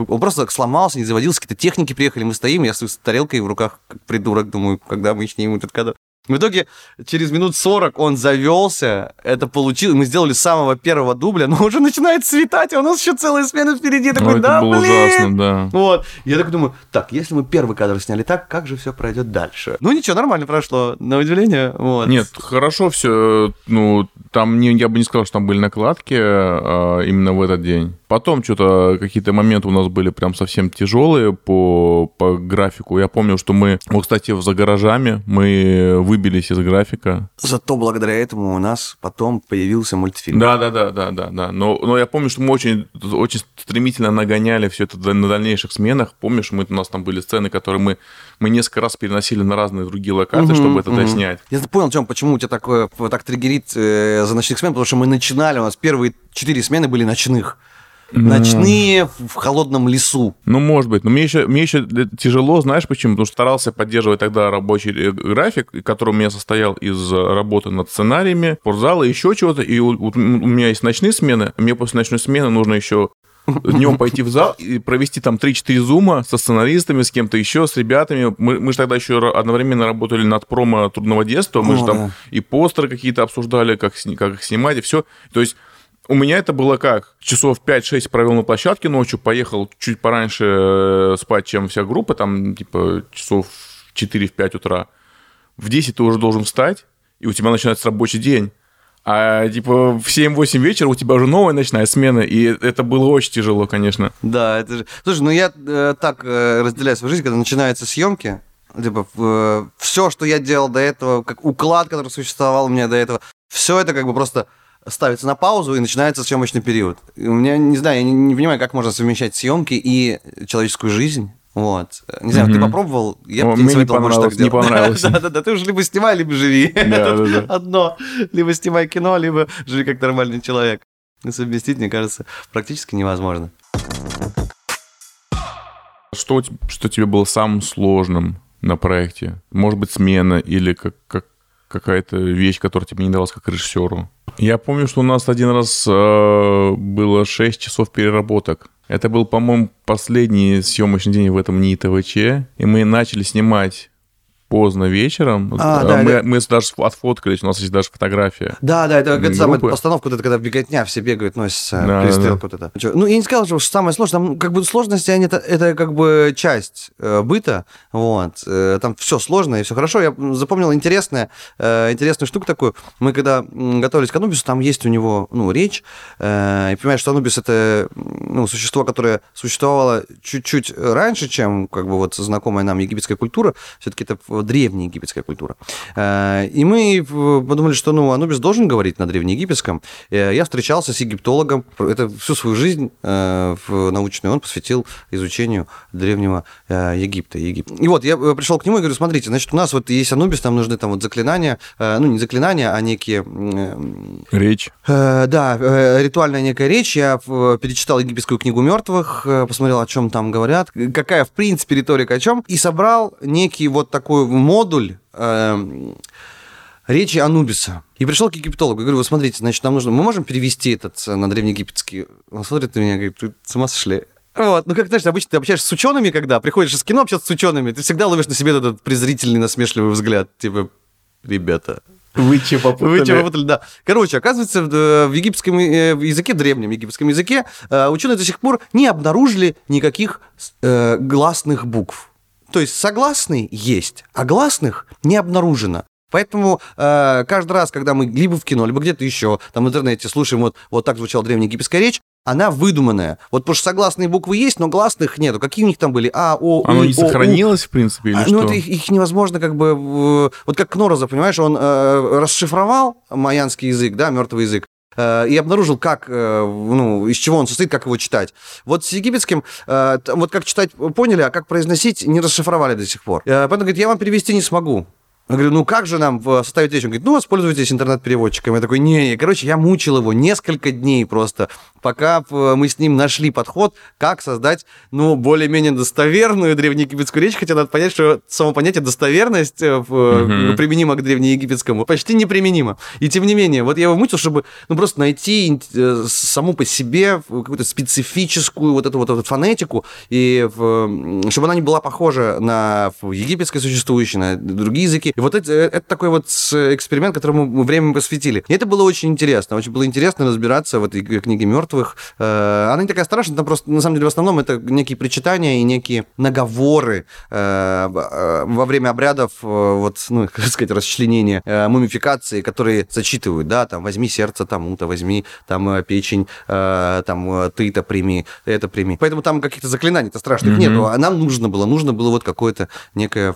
S2: Он просто сломался, не заводился, какие-то техники приехали, мы стоим, я с тарелкой в руках, как придурок, думаю, когда мы снимем этот кадр. В итоге через минут 40 он завелся, это получилось, мы сделали самого первого дубля, но уже начинает светать, а у нас еще целая смена впереди. Такой,
S1: ну,
S2: да,
S1: было
S2: блин!
S1: ужасно, да.
S2: Вот. Я так думаю, так, если мы первый кадр сняли так, как же все пройдет дальше? Ну ничего, нормально прошло, на удивление. Вот.
S1: Нет, хорошо все, ну, там не, я бы не сказал, что там были накладки а, именно в этот день. Потом что-то какие-то моменты у нас были прям совсем тяжелые по, по графику. Я помню, что мы, вот, кстати, за гаражами мы выбились из графика.
S2: Зато благодаря этому у нас потом появился мультфильм.
S1: Да, да, да, да, да, да. Но, но я помню, что мы очень, очень стремительно нагоняли все это на дальнейших сменах. Помнишь, мы, у нас там были сцены, которые мы, мы несколько раз переносили на разные другие локации, угу, чтобы это угу. доснять.
S2: Я понял, Тём, почему у тебя такое, так триггерит э, за ночных смен, потому что мы начинали, у нас первые четыре смены были ночных. Ночные в холодном лесу.
S1: Ну, может быть. Но мне еще, мне еще тяжело, знаешь почему? Потому что старался поддерживать тогда рабочий э, график, который у меня состоял из работы над сценариями, спортзала, еще чего-то. И у, у меня есть ночные смены, мне после ночной смены нужно еще днем пойти в зал и провести там 3-4 зума со сценаристами, с кем-то еще, с ребятами. Мы, мы же тогда еще одновременно работали над промо трудного детства. Мы О, же там да. и постеры какие-то обсуждали, как, как их снимать, и все. То есть у меня это было как? Часов 5-6 провел на площадке ночью, поехал чуть пораньше э, спать, чем вся группа, там, типа, часов 4-5 утра. В 10 ты уже должен встать, и у тебя начинается рабочий день. А типа в 7-8 вечера у тебя уже новая ночная смена, и это было очень тяжело, конечно.
S2: Да, это же... Слушай, ну я э, так э, разделяю свою жизнь, когда начинаются съемки, типа э, все, что я делал до этого, как уклад, который существовал у меня до этого, все это как бы просто ставится на паузу и начинается съемочный период. И у меня, не знаю, я не, не понимаю, как можно совмещать съемки и человеческую жизнь. Вот. Не знаю, mm-hmm. ты попробовал?
S1: Я бы тебе не советовал, может, так делать. Не понравилось.
S2: Да-да-да, ты уже либо снимай, либо живи. Это одно. Либо снимай кино, либо живи как нормальный человек. Совместить, мне кажется, практически невозможно.
S1: Что, что тебе было самым сложным на проекте? Может быть, смена или как, как, какая-то вещь, которая тебе не давалась как режиссеру? Я помню, что у нас один раз э, было 6 часов переработок. Это был, по-моему, последний съемочный день в этом НИИ ТВЧ, и мы начали снимать поздно вечером. А, да, мы, да. мы даже отфоткались, у нас есть даже фотография.
S2: Да, да, это, это самая постановка, вот это когда беготня, все бегают, носятся, да, перестрелка да. вот это. Ну, я не сказал, что самое сложное, там, как бы сложности, они, это, это как бы часть э, быта, вот, э, там все сложно и все хорошо. Я запомнил интересное, э, интересную штуку такую. Мы когда готовились к Анубису, там есть у него, ну, речь, э, и понимаешь, что Анубис это, ну, существо, которое существовало чуть-чуть раньше, чем, как бы, вот, знакомая нам египетская культура, все-таки это древняя египетская культура. Э, и мы подумали, что ну, Анубис должен говорить на древнеегипетском. Э, я встречался с египтологом. Это всю свою жизнь э, в научную он посвятил изучению древнего Египта. Египта. И вот я пришел к нему и говорю, смотрите, значит, у нас вот есть Анубис, там нужны там вот заклинания, ну, не заклинания, а некие...
S1: Речь.
S2: Да, ритуальная некая речь. Я перечитал египетскую книгу мертвых, посмотрел, о чем там говорят, какая, в принципе, риторика о чем, и собрал некий вот такой модуль э, речи Анубиса. И пришел к египтологу говорю, вы смотрите, значит, нам нужно, мы можем перевести этот э, на древнеегипетский? Он смотрит на меня и говорит, ты с ума сошли? Вот, ну как, знаешь, обычно ты общаешься с учеными, когда приходишь из кино общаться с учеными, ты всегда ловишь на себе этот презрительный, насмешливый взгляд, типа, ребята,
S1: вы чего попутали? Вы чего попутали,
S2: да. Короче, оказывается, в, э, в египетском э, языке, древнем египетском языке, ученые до сих пор не обнаружили никаких э, гласных букв. То есть согласные есть, а гласных не обнаружено. Поэтому э, каждый раз, когда мы либо в кино, либо где-то еще, там в интернете слушаем, вот, вот так звучала древнеегипетская речь, она выдуманная. Вот потому что согласные буквы есть, но гласных нету. Какие у них там были? А, О,
S1: Оно не сохранилось, в принципе, или а,
S2: что?
S1: Ну,
S2: это их, их невозможно как бы... Вот как Кнорозов, понимаешь, он э, расшифровал майянский язык, да, мертвый язык, и обнаружил, как, э, ну, из чего он состоит, как его читать. Вот с египетским, э, вот как читать поняли, а как произносить не расшифровали до сих пор. Э, поэтому говорит, я вам перевести не смогу. Я говорю, ну как же нам составить речь? Он говорит, ну воспользуйтесь интернет-переводчиком. Я такой, не, не, короче, я мучил его несколько дней просто, пока мы с ним нашли подход, как создать, ну, более-менее достоверную древнеегипетскую речь, хотя надо понять, что само понятие достоверность mm-hmm. применимо к древнеегипетскому почти неприменимо. И тем не менее, вот я его мучил, чтобы, ну, просто найти э, саму по себе какую-то специфическую вот эту вот эту фонетику, и чтобы она не была похожа на египетское существующее, на другие языки, и вот это, э, это такой вот эксперимент, которому мы время посвятили. И это было очень интересно. Очень было интересно разбираться в этой книге мертвых. Э, она не такая страшная, там просто, на самом деле, в основном это некие причитания и некие наговоры э, во время обрядов, вот, ну, как сказать, расчленения, мумификации, которые зачитывают, да, там, возьми сердце тому-то, возьми там печень, там, ты-то прими, это прими. Поэтому там каких-то заклинаний-то страшных mm-hmm. нету, а нам нужно было, нужно было вот какое-то некое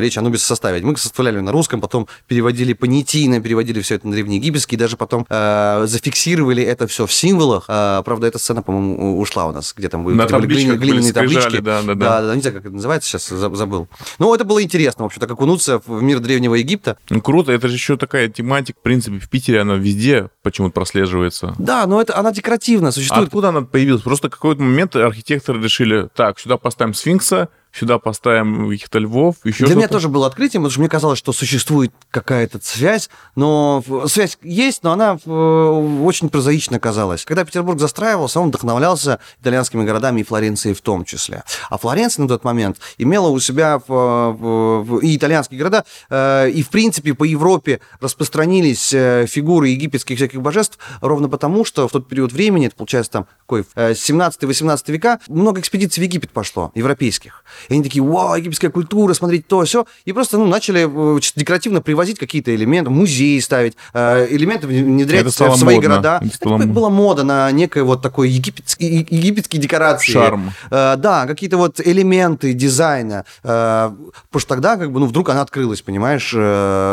S2: речь Анубис составить. Мы составляли на русском, потом переводили понятийно, переводили все это на древнеегипетский, даже потом э, зафиксировали это все в символах. Э, правда, эта сцена, по-моему, ушла у нас, где там
S1: были, на
S2: глиняные, глиняные таблички.
S1: Да, да, да.
S2: Да, да, не знаю, как это называется, сейчас забыл. Ну, это было интересно, в общем-то, как окунуться в мир Древнего Египта.
S1: Ну, круто, это же еще такая тематика, в принципе, в Питере она везде почему-то прослеживается.
S2: Да, но это она декоративно существует.
S1: А откуда она появилась? Просто какой-то момент архитекторы решили, так, сюда поставим сфинкса, сюда поставим каких-то львов, еще
S2: Для меня тоже было открытием, потому что мне казалось, что существует какая-то связь, но связь есть, но она очень прозаично казалась. Когда Петербург застраивался, он вдохновлялся итальянскими городами и Флоренцией в том числе. А Флоренция на тот момент имела у себя и итальянские города, э, и в принципе по Европе распространились э, фигуры египетских всяких божеств ровно потому, что в тот период времени, это получается там какой, 17-18 э, века, много экспедиций в Египет пошло, европейских. И они такие, вау, египетская культура, смотрите то, все. И просто, ну, начали э, декоративно привозить какие-то элементы, музеи ставить, э, элементы внедрять в свои модно. города. Это, это была мода на некое вот такой египетский, египетские декорации.
S1: Шарм.
S2: Э, да, какие-то вот элементы дизайна. Потому что тогда, как бы, ну, вдруг она открылась, понимаешь,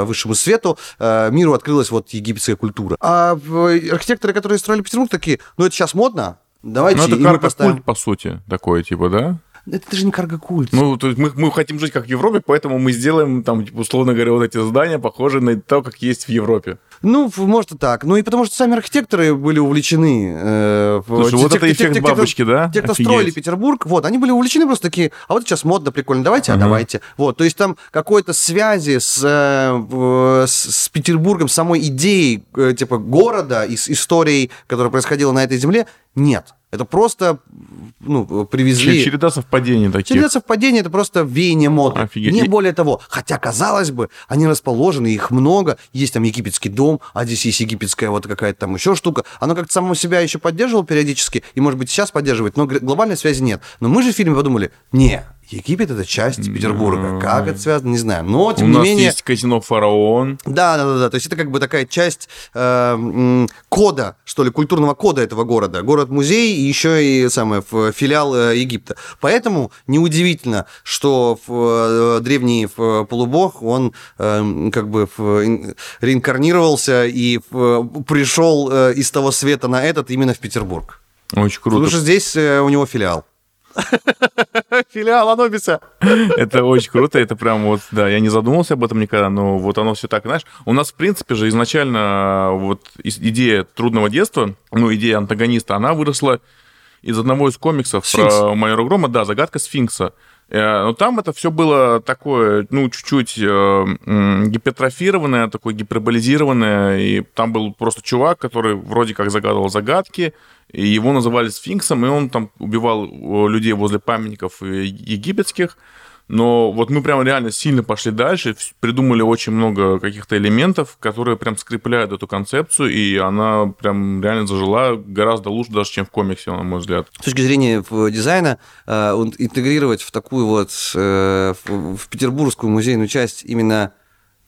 S2: высшему свету, миру открылась вот египетская культура. А архитекторы, которые строили Петербург, такие, ну, это сейчас модно, Давайте
S1: ну, это карго-культ, по сути, такой, типа, да?
S2: Это же не карго-культ.
S1: Ну, то есть мы, мы хотим жить как в Европе, поэтому мы сделаем, там, типа, условно говоря, вот эти здания похожие на то, как есть в Европе.
S2: Ну, может и так. Ну и потому что сами архитекторы были увлечены.
S1: Э, Слушай, те, вот те, это те, эффект те, бабочки,
S2: те,
S1: да?
S2: Те, кто Офигеть. строили Петербург, вот, они были увлечены просто такие, а вот сейчас модно, прикольно, давайте, uh-huh. а давайте. Вот, то есть там какой-то связи с, э, с, с Петербургом, самой идеей, э, типа, города и с историей, которая происходила на этой земле, нет. Это просто ну, привезли...
S1: Череда совпадений таких.
S2: Череда совпадений — это просто веяние моды. Офигеть. Не более того. Хотя, казалось бы, они расположены, их много. Есть там египетский дом, а здесь есть египетская вот какая-то там еще штука. Оно как-то само себя еще поддерживало периодически, и, может быть, сейчас поддерживает, но глобальной связи нет. Но мы же в фильме подумали, не, Египет это часть Петербурга. Как это связано, не знаю. Но тем
S1: У
S2: не нас менее.
S1: Есть казино Фараон.
S2: Да, да, да, да. То есть это как бы такая часть э, кода, что ли, культурного кода этого города. Город-музей и еще и самое филиал э, Египта. Поэтому неудивительно, что в, э, древний в, полубог он э, как бы в, реинкарнировался и в, пришел э, из того света на этот именно в Петербург.
S1: Очень круто.
S2: Потому что здесь э, у него филиал.
S1: Филиал Анубиса. Это очень круто, это прям вот, да, я не задумывался об этом никогда, но вот оно все так, знаешь. У нас, в принципе же, изначально вот идея трудного детства, ну, идея антагониста, она выросла из одного из комиксов Сфинкс. про майора Грома, да, «Загадка сфинкса». Э, но там это все было такое, ну, чуть-чуть э, гипертрофированное, такое гиперболизированное, и там был просто чувак, который вроде как загадывал загадки, и его называли сфинксом, и он там убивал э, людей возле памятников египетских, но вот мы прям реально сильно пошли дальше, придумали очень много каких-то элементов, которые прям скрепляют эту концепцию, и она прям реально зажила гораздо лучше даже, чем в комиксе, на мой взгляд.
S2: С точки зрения дизайна, э, интегрировать в такую вот, э, в петербургскую музейную часть именно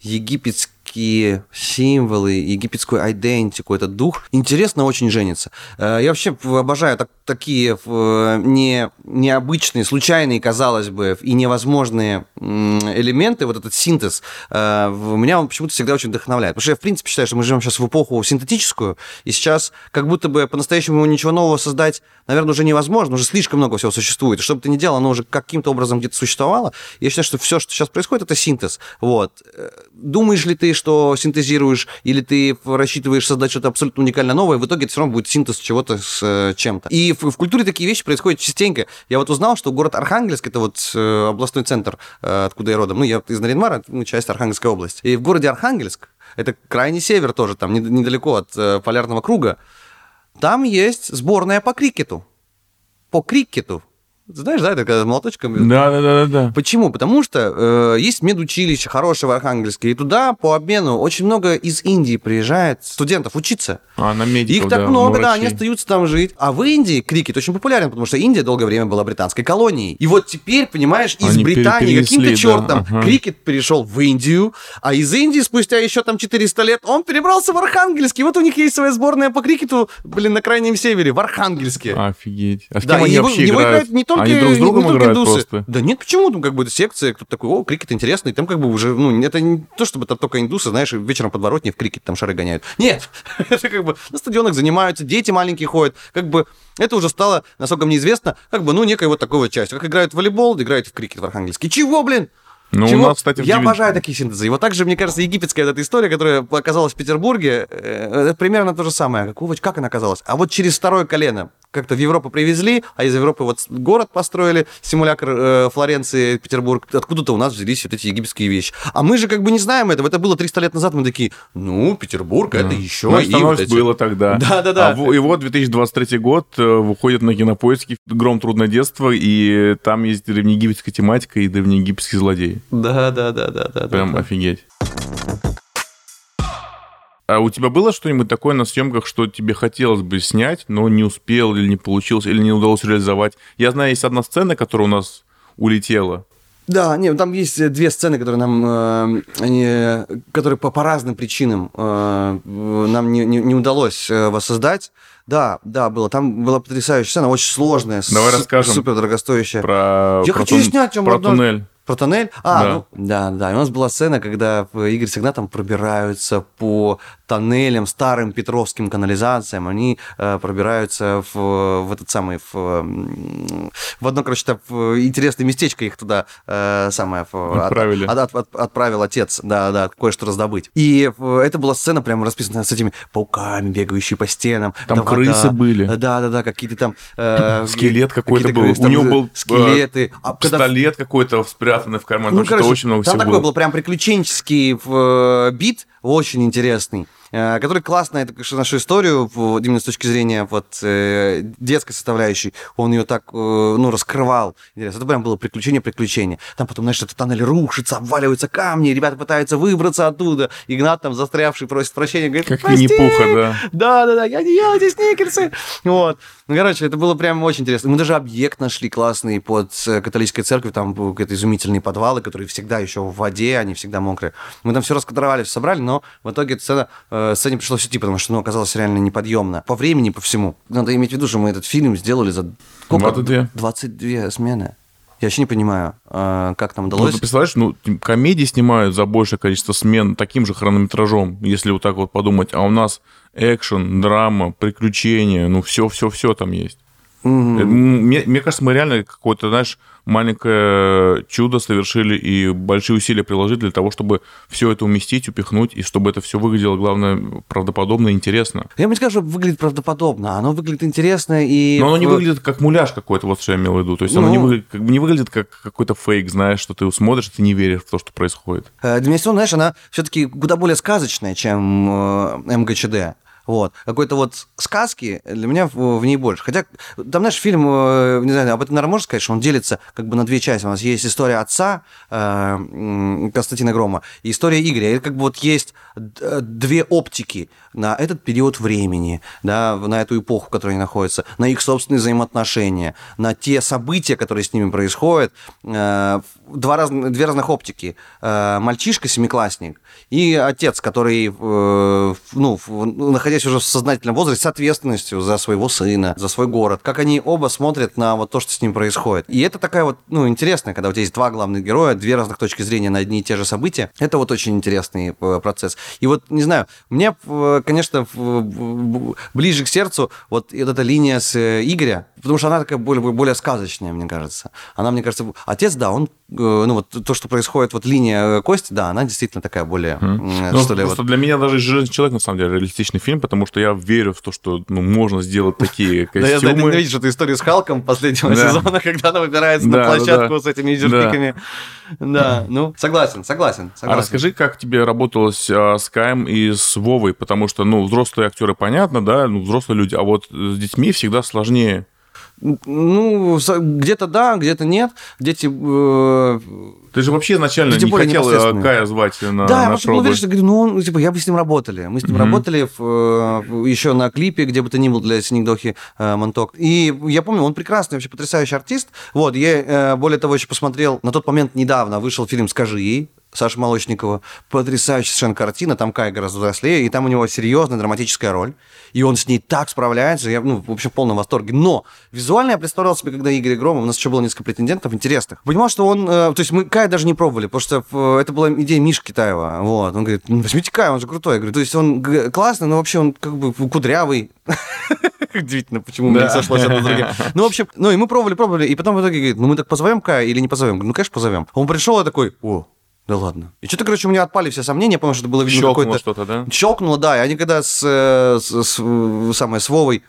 S2: египетские символы, египетскую идентику, этот дух, интересно очень женится. Э, я вообще обожаю так, такие не, необычные, случайные, казалось бы, и невозможные элементы, вот этот синтез, меня он почему-то всегда очень вдохновляет. Потому что я, в принципе, считаю, что мы живем сейчас в эпоху синтетическую, и сейчас как будто бы по-настоящему ничего нового создать, наверное, уже невозможно, уже слишком много всего существует. И что бы ты ни делал, оно уже каким-то образом где-то существовало. Я считаю, что все, что сейчас происходит, это синтез. Вот. Думаешь ли ты, что синтезируешь, или ты рассчитываешь создать что-то абсолютно уникально новое, в итоге это все равно будет синтез чего-то с э, чем-то. И в, в культуре такие вещи происходят частенько. Я вот узнал, что город Архангельск, это вот э, областной центр, э, откуда я родом, ну, я из Наринмара, ну, часть Архангельской области. И в городе Архангельск, это крайний север тоже, там недалеко от э, полярного круга, там есть сборная по крикету. По крикету. Знаешь, да, это когда молоточком...
S1: Да, да, да, да.
S2: Почему? Потому что э, есть медучилище хорошее в Архангельске, и туда по обмену очень много из Индии приезжает студентов учиться.
S1: А, на медиков,
S2: Их так
S1: да,
S2: много,
S1: врачей.
S2: да, они остаются там жить. А в Индии крикет очень популярен, потому что Индия долгое время была британской колонией. И вот теперь, понимаешь, из
S1: Они
S2: Британии каким-то
S1: да,
S2: чертом
S1: ага.
S2: крикет перешел в Индию, а из Индии спустя еще там 400 лет он перебрался в Архангельск. И вот у них есть своя сборная по крикету, блин, на крайнем севере, в Архангельске.
S1: Офигеть. А с
S2: Да,
S1: кем они
S2: и его-
S1: вообще
S2: него
S1: играют?
S2: играют не только,
S1: Они друг с
S2: не-
S1: другом
S2: не только
S1: играют
S2: индусы.
S1: просто?
S2: Да нет, почему? Там как бы секция, кто-то такой, о, крикет интересный, там как бы уже, ну, это не то, чтобы там только индусы, знаешь, вечером подворотни в крикет там шары гоняют. Нет, это как бы на стадионах занимаются, дети маленькие ходят, как бы это уже стало, насколько мне известно, как бы, ну, некая вот такой вот часть. Как играют в волейбол, играют в крикет в Архангельске. Чего, блин?
S1: Ну, у
S2: Чего?
S1: нас, кстати, в
S2: Я обожаю такие синтезы. И вот также, мне кажется, египетская вот эта история, которая оказалась в Петербурге, э, это примерно то же самое. Какого, как она оказалась? А вот через второе колено как-то в Европу привезли, а из Европы вот город построили, симулятор э, Флоренции, Петербург. Откуда-то у нас взялись вот эти египетские вещи. А мы же как бы не знаем этого. Это было 300 лет назад. Мы такие, ну, Петербург, это еще
S1: Значит,
S2: и вот эти-
S1: было тогда.
S2: Да-да-да.
S1: А в- и вот 2023 год э, выходит на кинопоиске «Гром. Трудное детство», и там есть древнеегипетская тематика и древнеегипетские злодеи.
S2: Да-да-да-да-да.
S1: Прям офигеть. А у тебя было что-нибудь такое на съемках, что тебе хотелось бы снять, но не успел или не получилось, или не удалось реализовать? Я знаю, есть одна сцена, которая у нас улетела.
S2: Да, нет, там есть э, две сцены, которые нам, э, они, э, которые по, по разным причинам э, нам не, не, не удалось э, воссоздать. Да, да, было. Там была потрясающая сцена, очень сложная,
S1: Давай
S2: су-
S1: расскажем
S2: супер дорогостоящая.
S1: Про,
S2: Я
S1: про
S2: хочу снять вам
S1: про
S2: одно-
S1: туннель.
S2: Про тоннель? А,
S1: Да.
S2: ну, да, да. И у нас была сцена, когда э, Игорь с Игнатом пробираются по тоннелям, старым петровским канализациям. Они э, пробираются в, в этот самый, в, в одно, короче, там, в интересное местечко их туда э, самое... в- от-
S1: Отправили.
S2: от- от- от- отправил отец, да, да, кое-что раздобыть. И э, это была сцена прям расписана с этими пауками, бегающие по стенам.
S1: Там
S2: Да,
S1: крысы
S2: вода.
S1: были.
S2: Да, да, да, какие-то там... э,
S1: Скелет какой-то был.
S2: крысы,
S1: У него был, э,
S2: скелеты. А когда
S1: Пистолет какой-то спрятанный в карман.
S2: ну,
S1: Короче,
S2: короче,
S1: очень много
S2: там
S1: всего
S2: такой
S1: было.
S2: был прям приключенческий э, бит, очень интересный, э, который классно это, конечно, нашу историю, именно с точки зрения вот э, детской составляющей, он ее так, э, ну, раскрывал. Интересно. Это прям было приключение-приключение. Там потом, знаешь, этот тоннель рушится, обваливаются камни, ребята пытаются выбраться оттуда. Игнат там застрявший просит прощения, говорит,
S1: Как
S2: «Прости!»
S1: Винни-Пуха, да.
S2: Да, да, да, я не ел эти сникерсы. Вот. Ну, короче, это было прям очень интересно. Мы даже объект нашли классный под э, католической церковью. Там какие-то изумительные подвалы, которые всегда еще в воде, они всегда мокрые. Мы там все раскадровали, все собрали, но в итоге сцена, э, сцене пришлось уйти, потому что, ну, оказалось реально неподъемно. По времени, по всему. Надо иметь в виду, что мы этот фильм сделали за... Сколько?
S1: 22.
S2: 22 смены. Я вообще не понимаю, э, как
S1: Ну,
S2: удалось.
S1: ты представляешь, ну, комедии снимают за большее количество смен таким же хронометражом, если вот так вот подумать. А у нас экшен, драма, приключения, ну, все-все-все там есть. М, Мне, мне кажется, мы реально какое-то, знаешь, маленькое чудо совершили и большие усилия приложили для того, чтобы все это уместить, упихнуть, и чтобы это все выглядело, главное, правдоподобно и интересно.
S2: Я бы не сказал, что выглядит правдоподобно. Оно выглядит интересно и...
S1: Но оно не выглядит как муляж какой-то, вот что я имел в виду. То есть оно
S2: Ну.
S1: не выглядит, как, не выглядит как какой-то фейк, знаешь, что ты смотришь, и ты не веришь в то, что происходит.
S2: Э, Для меня, знаешь, она все-таки куда более сказочная, чем э, МГЧД. Вот. Какой-то вот сказки для меня в, в ней больше. Хотя, там, знаешь, фильм, э, не знаю, об этом, наверное, можно сказать, что он делится как бы на две части. У нас есть история отца э, Константина Грома и история Игоря. И как бы вот есть две оптики на этот период времени, да, на эту эпоху, в которой они находятся, на их собственные взаимоотношения, на те события, которые с ними происходят. Э, два раз, две разных оптики. Э, мальчишка, семиклассник, и отец, который, э, ну, находясь уже в сознательном возрасте, с ответственностью за своего сына, за свой город, как они оба смотрят на вот то, что с ним происходит. И это такая вот, ну, интересная, когда у тебя есть два главных героя, две разных точки зрения на одни и те же события. Это вот очень интересный процесс. И вот, не знаю, мне, конечно, ближе к сердцу вот эта линия с Игоря, потому что она такая более, более сказочная, мне кажется. Она, мне кажется, отец, да, он, э, ну вот то, что происходит, вот линия кости, да, она действительно такая более,
S1: mm. что ну, ли, вот... для меня даже «Железный человек», на самом деле, реалистичный фильм, потому что я верю в то, что ну, можно сделать такие костюмы. Да, я
S2: ненавижу эту историю с Халком последнего сезона, когда она выбирается на площадку с этими жердиками. Да, ну, согласен, согласен,
S1: А расскажи, как тебе работалось а, с Каем и с Вовой, потому что, ну, взрослые актеры, понятно, да, ну, взрослые люди, а вот с детьми всегда сложнее.
S2: Ну, где-то да, где-то нет. Дети... Э,
S1: Ты же вообще изначально не хотел Кая звать на
S2: Да, я просто был уверен, что говорю, ну, он, типа, я бы с ним работали. Мы с ним mm-hmm. работали в, э, еще на клипе, где бы то ни был для Синегдохи э, Монток. И я помню, он прекрасный, вообще потрясающий артист. Вот, я, э, более того, еще посмотрел, на тот момент недавно вышел фильм «Скажи ей», Саша Молочникова. Потрясающая совершенно картина, там Кай гораздо взрослее, и там у него серьезная драматическая роль. И он с ней так справляется, я, ну, в общем, в полном восторге. Но визуально я представлял себе, когда Игорь Громов, у нас еще было несколько претендентов интересных, понимал, что он, э, то есть мы Кай даже не пробовали, потому что э, это была идея Миши Китаева. Вот, он говорит, ну, возьмите Кай, он же крутой. Я говорю, то есть он классный, но вообще он как бы кудрявый. Удивительно, почему да. мне сошлось одно другим. Ну, в общем, ну и мы пробовали, пробовали, и потом в итоге говорит, ну мы так позовем Кая или не позовем? Ну, конечно, позовем. Он пришел и такой, о, да ладно. И что-то, короче, у меня отпали все сомнения, потому что это было, видимо, какое-то...
S1: что-то, да?
S2: Щелкнуло, да. И они когда с, э, с, с, самое, с Вовой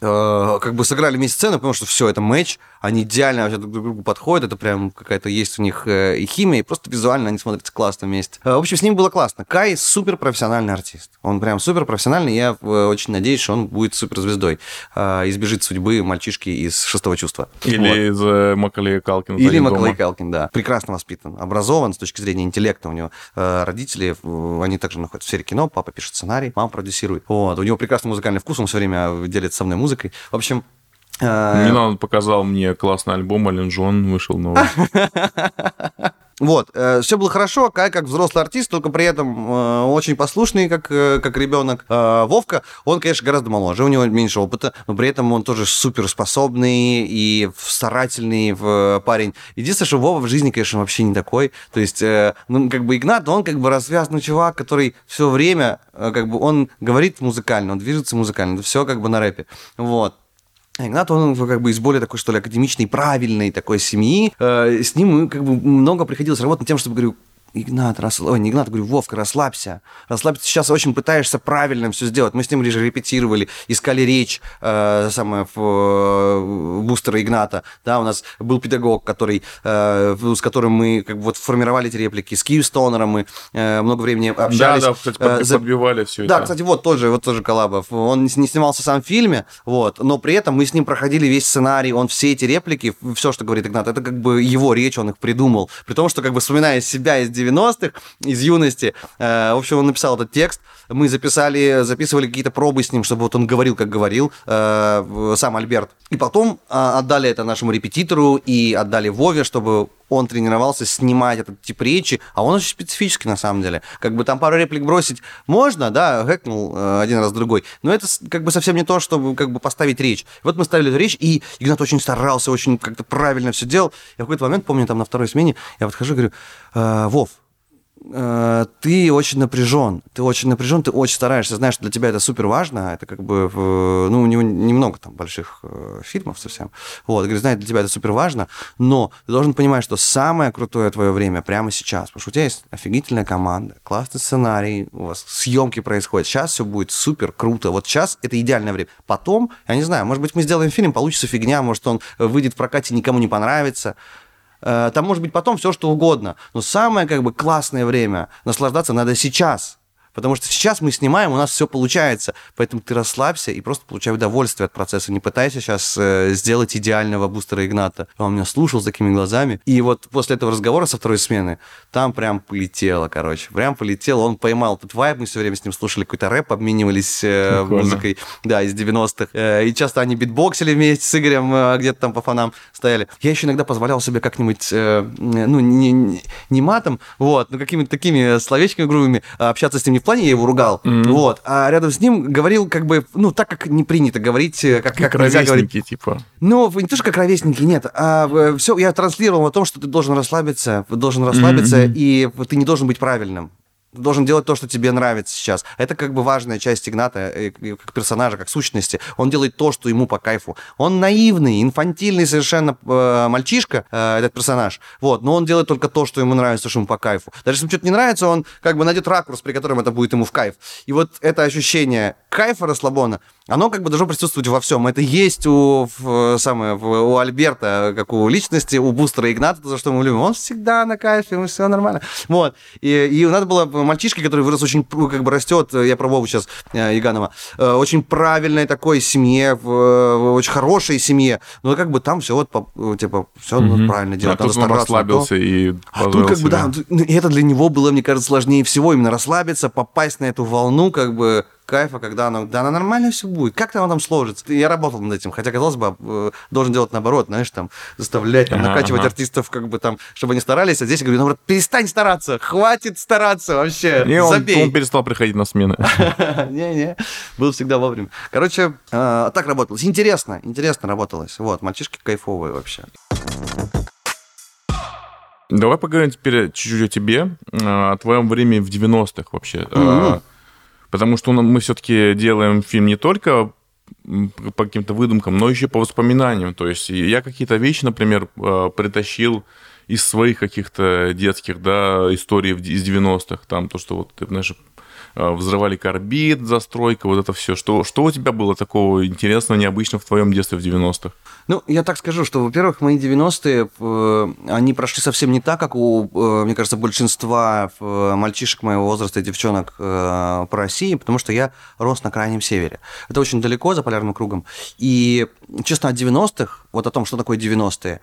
S2: э, как бы сыграли вместе сцену, потому что все, это матч, они идеально вообще друг к другу подходят, это прям какая-то есть у них э, и химия, и просто визуально они смотрятся классно вместе. Э, в общем, с ним было классно. Кай супер профессиональный артист. Он прям супер профессиональный, я э, очень надеюсь, что он будет суперзвездой, избежит судьбы мальчишки из шестого чувства.
S1: Или вот. из Макалея Калкина.
S2: Или Макалей Калкин, да. Прекрасно воспитан, образован с точки зрения интеллекта. У него родители, они также находятся в сфере кино, папа пишет сценарий, мама продюсирует. Вот. У него прекрасный музыкальный вкус, он все время делится со мной музыкой. В общем,
S1: Милан показал мне классный альбом, Ален Джон вышел новый.
S2: Вот, э, все было хорошо, Кай как взрослый артист, только при этом э, очень послушный, как, э, как ребенок. Э, Вовка, он, конечно, гораздо моложе, у него меньше опыта, но при этом он тоже суперспособный и старательный парень. Единственное, что Вова в жизни, конечно, вообще не такой. То есть, э, ну, как бы Игнат, он как бы развязанный чувак, который все время, э, как бы, он говорит музыкально, он движется музыкально, все как бы на рэпе. Вот. Игнат, он как бы из более такой, что ли, академичной, правильной такой семьи. Э, с ним как бы много приходилось работать над тем, чтобы, говорю, Игнат, рас... Ой, не Игнат, говорю, Вовка, расслабься. Расслабься, сейчас очень пытаешься правильно все сделать. Мы с ним лишь репетировали, искали речь, э, самое, э, бустера Игната. Да, у нас был педагог, который, э, с которым мы как бы вот формировали эти реплики. С Киевстонером мы э, много времени общались.
S1: Да, да, кстати, под, э, подбивали все
S2: да, это. Да, кстати, вот тоже, вот тоже Коллабов. Он не снимался сам в фильме, вот, но при этом мы с ним проходили весь сценарий, он все эти реплики, все, что говорит Игнат, это как бы его речь, он их придумал. При том, что как бы вспоминая себя из 90-х, из юности. Э, в общем, он написал этот текст. Мы записали, записывали какие-то пробы с ним, чтобы вот он говорил, как говорил, э, сам Альберт. И потом а, отдали это нашему репетитору и отдали Вове, чтобы он тренировался снимать этот тип речи, а он очень специфический на самом деле. Как бы там пару реплик бросить можно, да, гэкнул э, один раз другой, но это как бы совсем не то, чтобы как бы поставить речь. Вот мы ставили эту речь, и Игнат очень старался, очень как-то правильно все делал. Я в какой-то момент, помню, там на второй смене, я подхожу и говорю, Вов, Э, ты очень напряжен, ты очень напряжен, ты очень стараешься, знаешь, что для тебя это супер важно, это как бы, ну, у него немного там больших э, фильмов совсем, вот, говорит, знаешь, для тебя это супер важно, но ты должен понимать, что самое крутое твое время прямо сейчас, потому что у тебя есть офигительная команда, классный сценарий, у вас съемки происходят, сейчас все будет супер круто, вот сейчас это идеальное время, потом, я не знаю, может быть, мы сделаем фильм, получится фигня, может, он выйдет в прокате, никому не понравится, Э, там может быть потом все, что угодно. Но самое как бы классное время наслаждаться надо сейчас. Потому что сейчас мы снимаем, у нас все получается. Поэтому ты расслабься и просто получай удовольствие от процесса. Не пытайся сейчас э, сделать идеального бустера Игната. Он меня слушал с такими глазами. И вот после этого разговора со второй смены, там прям полетело, короче. Прям полетело. Он поймал этот вайб. Мы все время с ним слушали какой-то рэп, обменивались э, музыкой, да, из 90-х. Э, и часто они битбоксили вместе с Игорем, где-то там по фонам стояли. Я еще иногда позволял себе как-нибудь, ну, не, не матом, вот, но какими-то такими словечками грубыми общаться с ним не плане, я его ругал, mm-hmm. вот, а рядом с ним говорил как бы, ну, так, как не принято говорить, э, как, как,
S1: как нельзя говорить. типа.
S2: Ну, не то, что как ровесники, нет, а все, я транслировал о том, что ты должен расслабиться, должен расслабиться, mm-hmm. и ты не должен быть правильным должен делать то, что тебе нравится сейчас. Это как бы важная часть Игната э, как персонажа, как сущности. Он делает то, что ему по кайфу. Он наивный, инфантильный совершенно э, мальчишка, э, этот персонаж. Вот, но он делает только то, что ему нравится, что ему по кайфу. Даже если ему что-то не нравится, он как бы найдет ракурс, при котором это будет ему в кайф. И вот это ощущение кайфа расслабона, оно как бы должно присутствовать во всем. Это есть у, в, самое, у Альберта, как у личности, у Бустера Игната, за что мы любим. Он всегда на кайфе, ему все нормально. Вот. И, и надо было мальчишке, который вырос очень, как бы растет, я про Вову сейчас, э, Иганова, э, очень правильной такой семье, в очень хорошей семье. Но как бы там все вот, типа, все mm правильно делать.
S1: А тут он расслабился и
S2: А тут как бы, да, ну, это для него было, мне кажется, сложнее всего, именно расслабиться, попасть на эту волну, как бы, кайфа, когда оно, да, оно нормально все будет. Как-то оно там сложится. Я работал над этим, хотя, казалось бы, э, должен делать наоборот, знаешь, там, заставлять, там, накачивать ага. артистов, как бы там, чтобы они старались, а здесь я говорю, наоборот, перестань стараться, хватит стараться вообще,
S1: Не, он, он перестал приходить на смены.
S2: Не-не, был всегда вовремя. Короче, э, так работалось. Интересно, интересно работалось. Вот, мальчишки кайфовые вообще.
S1: Давай поговорим теперь чуть-чуть о тебе, э, о твоем времени в 90-х вообще. Mm-hmm. Потому что мы все-таки делаем фильм не только по каким-то выдумкам, но еще по воспоминаниям. То есть я какие-то вещи, например, э, притащил из своих каких-то детских, да, историй из 90-х. Там то, что вот, знаешь, э, взрывали карбид, застройка, вот это все. Что, что у тебя было такого интересного, необычного в твоем детстве в 90-х?
S2: Ну, я так скажу, что, во-первых, мои 90-е, э, они прошли совсем не так, как у, э, мне кажется, большинства э, мальчишек моего возраста и девчонок по России, потому что я рос на Крайнем Севере. Это очень далеко, за полярным кругом. И, честно, от 90-х, вот о том, что такое 90-е,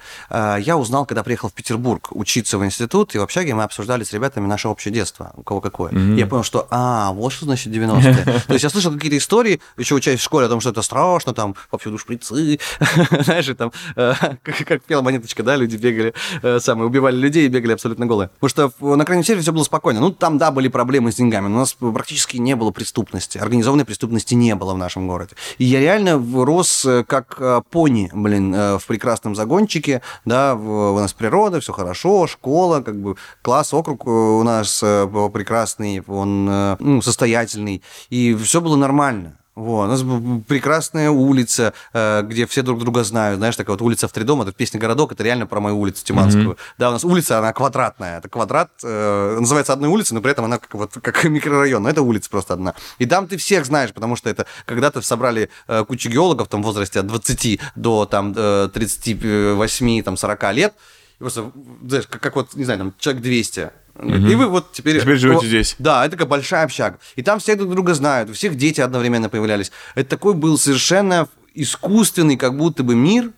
S2: я узнал, когда приехал в Петербург учиться в институт, и в общаге мы обсуждали с ребятами наше общее детство, у кого какое. Mm-hmm. Я понял, что, а, вот что значит 90-е. То есть я слышал какие-то истории, еще учась в школе, о том, что это страшно, там, повсюду шприцы, знаешь, там, э, как, как пела монеточка, да, люди бегали, э, самые, убивали людей и бегали абсолютно голые. Потому что на крайнем севере все было спокойно. Ну, там, да, были проблемы с деньгами, но у нас практически не было преступности. Организованной преступности не было в нашем городе. И я реально рос э, как э, пони, блин, э, в прекрасном загончике, да, у нас природа, все хорошо, школа, как бы класс, округ у нас прекрасный, он ну, состоятельный, и все было нормально. Вот. У нас прекрасная улица, э, где все друг друга знают. Знаешь, такая вот улица в три дома, это песня «Городок», это реально про мою улицу Тиманскую. Mm-hmm. Да, у нас улица, она квадратная. Это квадрат, э, называется одной улицей, но при этом она как, вот, как микрорайон. Но это улица просто одна. И там ты всех знаешь, потому что это когда-то собрали э, кучу геологов там, в возрасте от 20 до там, 38, там, 40 лет. И просто, знаешь, как, как вот, не знаю, там, человек 200 Угу. И вы вот теперь...
S1: Теперь живете здесь.
S2: Да, это такая большая общага. И там все друг друга знают, у всех дети одновременно появлялись. Это такой был совершенно искусственный как будто бы мир,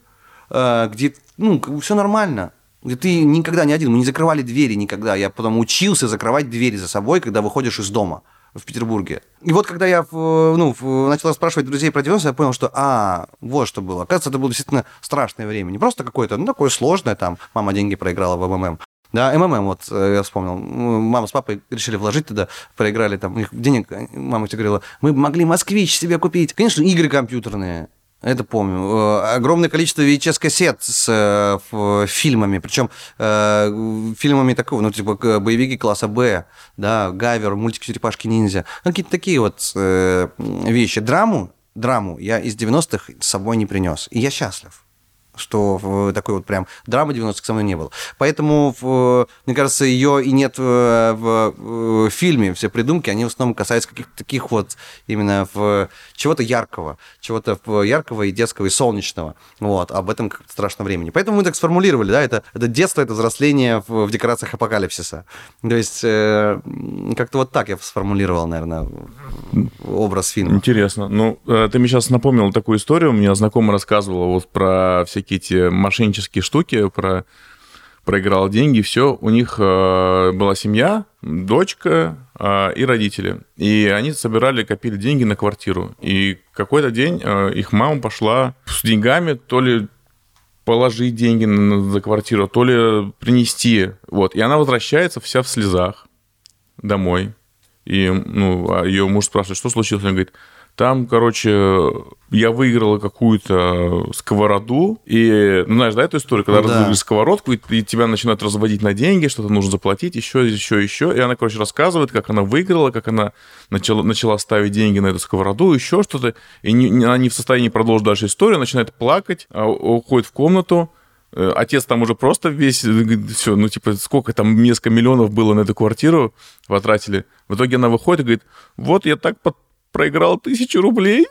S2: э, где ну, все нормально. Где ты никогда не один, мы не закрывали двери никогда. Я потом учился закрывать двери за собой, когда выходишь из дома в Петербурге. И вот когда я ну, начал спрашивать друзей про 90 я понял, что, а, вот что было. Оказывается, это было действительно страшное время. Не просто какое-то, ну, такое сложное, там, мама деньги проиграла в МММ, да, МММ, вот э, я вспомнил. Мама с папой решили вложить туда, проиграли там. У них денег, мама тебе говорила, мы могли москвич себе купить. Конечно, игры компьютерные. Это помню. Э, огромное количество VHS-кассет с э, фильмами, причем э, фильмами такого, ну, типа боевики класса Б, да, Гавер, мультики «Черепашки ниндзя». Ну, какие-то такие вот э, вещи. Драму, драму я из 90-х с собой не принес. И я счастлив. Что в такой вот прям драмы 90-х со мной не было. Поэтому, в, мне кажется, ее и нет в, в, в фильме. Все придумки, они в основном касаются каких-то таких вот именно в чего-то яркого, чего-то яркого и детского, и солнечного. Вот, об этом как страшном времени. Поэтому мы так сформулировали, да, это, это детство, это взросление в, в декорациях апокалипсиса. То есть э, как-то вот так я сформулировал, наверное, образ фильма.
S1: Интересно. Ну, э, ты мне сейчас напомнил такую историю. У меня знакомый рассказывал вот про всякие эти мошеннические штуки, про проиграл деньги, все. У них э, была семья, дочка э, и родители. И они собирали, копили деньги на квартиру. И какой-то день э, их мама пошла с деньгами, то ли положить деньги на, за квартиру, то ли принести. Вот. И она возвращается вся в слезах домой. И ну, а ее муж спрашивает, что случилось? Он говорит, там, короче, я выиграла какую-то сковороду, и, ну, знаешь, да, эту историю, когда ну, да. разыграли сковородку, и, и тебя начинают разводить на деньги, что-то нужно заплатить, еще, еще, еще, и она, короче, рассказывает, как она выиграла, как она начала, начала ставить деньги на эту сковороду, еще что-то, и не, она не в состоянии продолжить дальше историю, начинает плакать, а, уходит в комнату, э, Отец там уже просто весь, все, ну, типа, сколько там, несколько миллионов было на эту квартиру потратили. В итоге она выходит и говорит, вот я так под, проиграл тысячу рублей.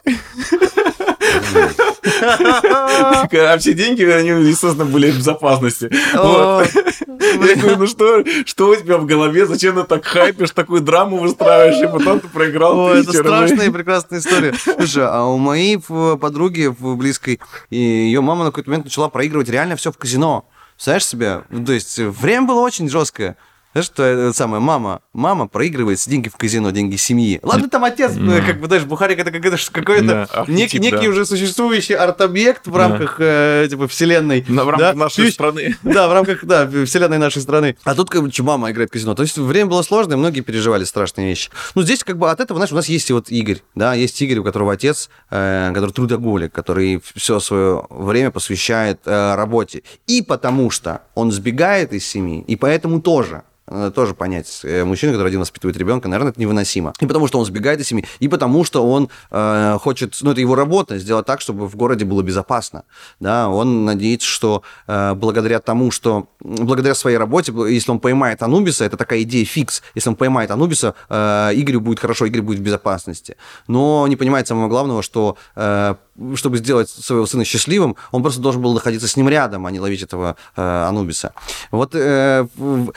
S1: А все деньги, они, естественно, были в безопасности. Я говорю, ну что, что у тебя в голове? Зачем ты так хайпишь, такую драму выстраиваешь, и потом ты проиграл
S2: О, Это страшная и прекрасная история. Слушай, а у моей подруги в близкой, ее мама на какой-то момент начала проигрывать реально все в казино. Знаешь себе? Ну, то есть время было очень жесткое. Знаешь, что это самое, мама, мама проигрывает деньги в казино, деньги семьи. Ладно, там отец, mm. как бы, знаешь, Бухарик это какой-то, какой-то да, нек, некий да. уже существующий арт-объект в рамках, да. э, типа, вселенной.
S1: На, в рамках да? нашей Есть, страны.
S2: Да, в рамках, да, вселенной нашей страны. А тут, как бы, мама играет в казино. То есть время было сложное, многие переживали страшные вещи. Ну, здесь, как бы, от этого, знаешь, у нас есть и вот Игорь, да, есть Игорь, у которого отец, э, который трудоголик, который все свое время посвящает э, работе. И потому что он сбегает из семьи, и поэтому тоже надо тоже понять. Э, мужчина, который один воспитывает ребенка, наверное, это невыносимо. И потому что он сбегает из семьи, и потому что он э, хочет, ну, это его работа, сделать так, чтобы в городе было безопасно. Да, он надеется, что э, благодаря тому, что благодаря своей работе, если он поймает Анубиса, это такая идея фикс, если он поймает Анубиса, э, Игорю будет хорошо, Игорь будет в безопасности. Но не понимает самого главного, что э, чтобы сделать своего сына счастливым, он просто должен был находиться с ним рядом, а не ловить этого э, Анубиса. Вот э,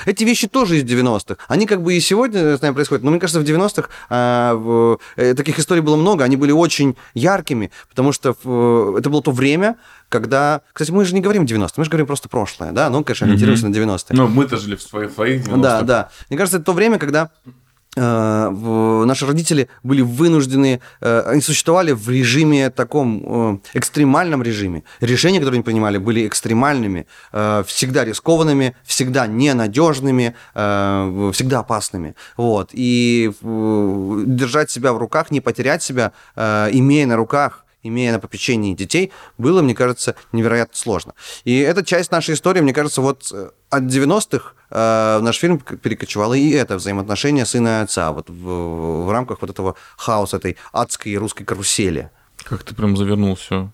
S2: эти вещи тоже из 90-х. Они как бы и сегодня с нами происходят, но мне кажется, в 90-х э, э, таких историй было много, они были очень яркими, потому что э, это было то время, когда... Кстати, мы же не говорим 90-е, мы же говорим просто прошлое, да? Ну, конечно, ориентируемся mm-hmm. на 90-е.
S1: Но мы-то жили в своих, своих 90-х.
S2: Да, да. Мне кажется, это то время, когда наши родители были вынуждены, э, они существовали в режиме таком э, экстремальном режиме. Решения, которые они принимали, были экстремальными, всегда рискованными, всегда ненадежными, всегда опасными. Вот. И держать себя в руках, не потерять себя, имея на руках имея на попечении детей, было, мне кажется, невероятно сложно. И эта часть нашей истории, мне кажется, вот э, от 90-х э, наш фильм перекочевало и это взаимоотношение сына и отца вот в, в рамках вот этого хаоса, этой адской русской карусели.
S1: Как ты прям завернул все.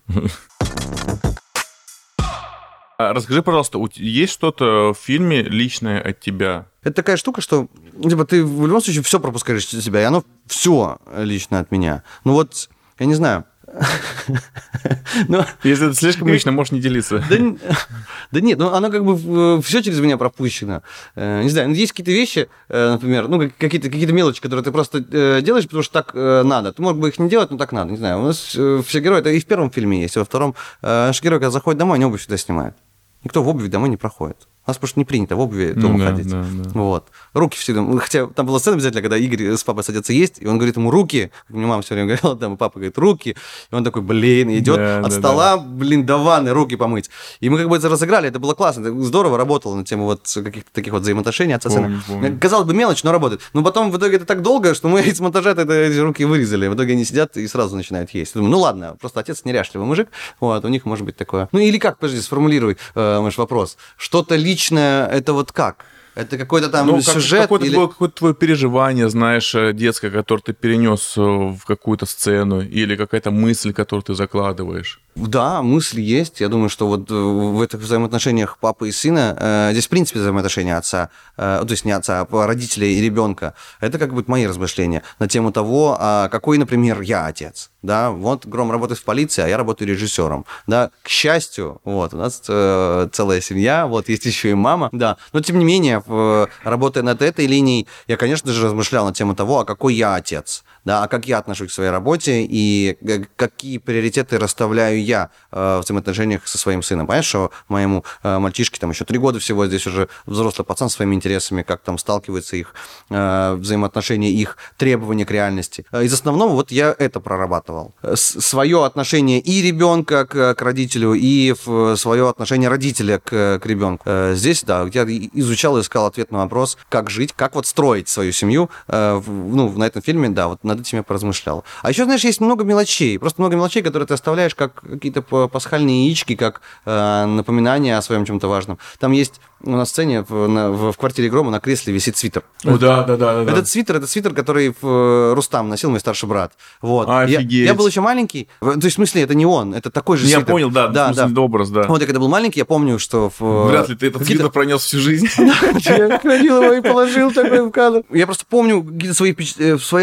S1: А расскажи, пожалуйста, есть что-то в фильме личное от тебя?
S2: Это такая штука, что типа, ты в любом случае все пропускаешь через себя, и оно все лично от меня. Ну вот, я не знаю,
S1: но... Если это слишком лично, можешь не делиться.
S2: Да, да нет, ну оно как бы все через меня пропущено. Э, не знаю, ну, есть какие-то вещи, э, например, ну какие-то какие мелочи, которые ты просто э, делаешь, потому что так надо. Ты мог бы их не делать, но так надо. Не знаю, у нас все герои, это и в первом фильме есть, и во втором. Наш герой, когда заходит домой, они обувь всегда снимают. Никто в обуви домой не проходит. У нас просто не принято в обуви дома ну, да, ходить. Да, да. Вот. Руки всегда. Хотя там была сцена обязательно, когда Игорь с папой садятся есть, и он говорит ему руки. Как мне мама все время говорила, там папа говорит руки. И он такой, блин, идет да, от да, стола, да. блин, до ванны руки помыть. И мы как бы это разыграли, это было классно, это здорово работало на тему вот каких-то таких вот взаимоотношений отца сына. Казалось бы, мелочь, но работает. Но потом в итоге это так долго, что мы из монтажа это, эти руки вырезали. В итоге они сидят и сразу начинают есть. думаю, ну ладно, просто отец неряшливый мужик, вот, у них может быть такое. Ну или как, подожди, сформулируй, э, мой вопрос. Что-то личное, это вот как? Это какой-то там ну, сюжет?
S1: Какое-то, или... какое-то твое переживание, знаешь, э, детское, которое ты перенес э, в какую-то сцену, или какая-то мысль, которую ты закладываешь.
S2: Да, мысль есть. Я думаю, что вот э, в этих взаимоотношениях папы и сына, э, здесь, в принципе, взаимоотношения отца, э, то есть не отца, а родителей и ребенка, это как бы мои размышления на тему того, а какой, например, я отец. Да, вот Гром работает в полиции, а я работаю режиссером. Да, к счастью, вот, у нас э, целая семья, вот, есть еще и мама, да. Но, тем не менее, в, работая над этой линией, я, конечно же, размышлял на тему того, а какой я отец да, а как я отношусь к своей работе и какие приоритеты расставляю я э, в взаимоотношениях со своим сыном. Понимаешь, что моему э, мальчишке там еще три года всего, здесь уже взрослый пацан с своими интересами, как там сталкиваются их э, взаимоотношения, их требования к реальности. Из основного вот я это прорабатывал. Свое отношение и ребенка к, к родителю, и свое отношение родителя к, к ребенку. Здесь, да, я изучал и искал ответ на вопрос, как жить, как вот строить свою семью. Ну, на этом фильме, да, вот над этим я поразмышлял. А еще, знаешь, есть много мелочей, просто много мелочей, которые ты оставляешь как какие-то пасхальные яички, как э, напоминание о своем чем-то важном. Там есть на сцене в, на, в, в квартире Грома на кресле висит свитер.
S1: О, да, да, да, да.
S2: Этот свитер, это свитер, который э, Рустам носил, мой старший брат. Вот.
S1: Офигеть.
S2: Я, я был еще маленький. То есть, в смысле, это не он, это такой же
S1: я
S2: свитер.
S1: Я понял, да, да, да. образ, да.
S2: Вот я когда был маленький, я помню, что... В,
S1: Вряд ли ты этот свитер пронес всю жизнь.
S2: Я хранил его и положил такой в кадр. Я просто помню какие-то свои,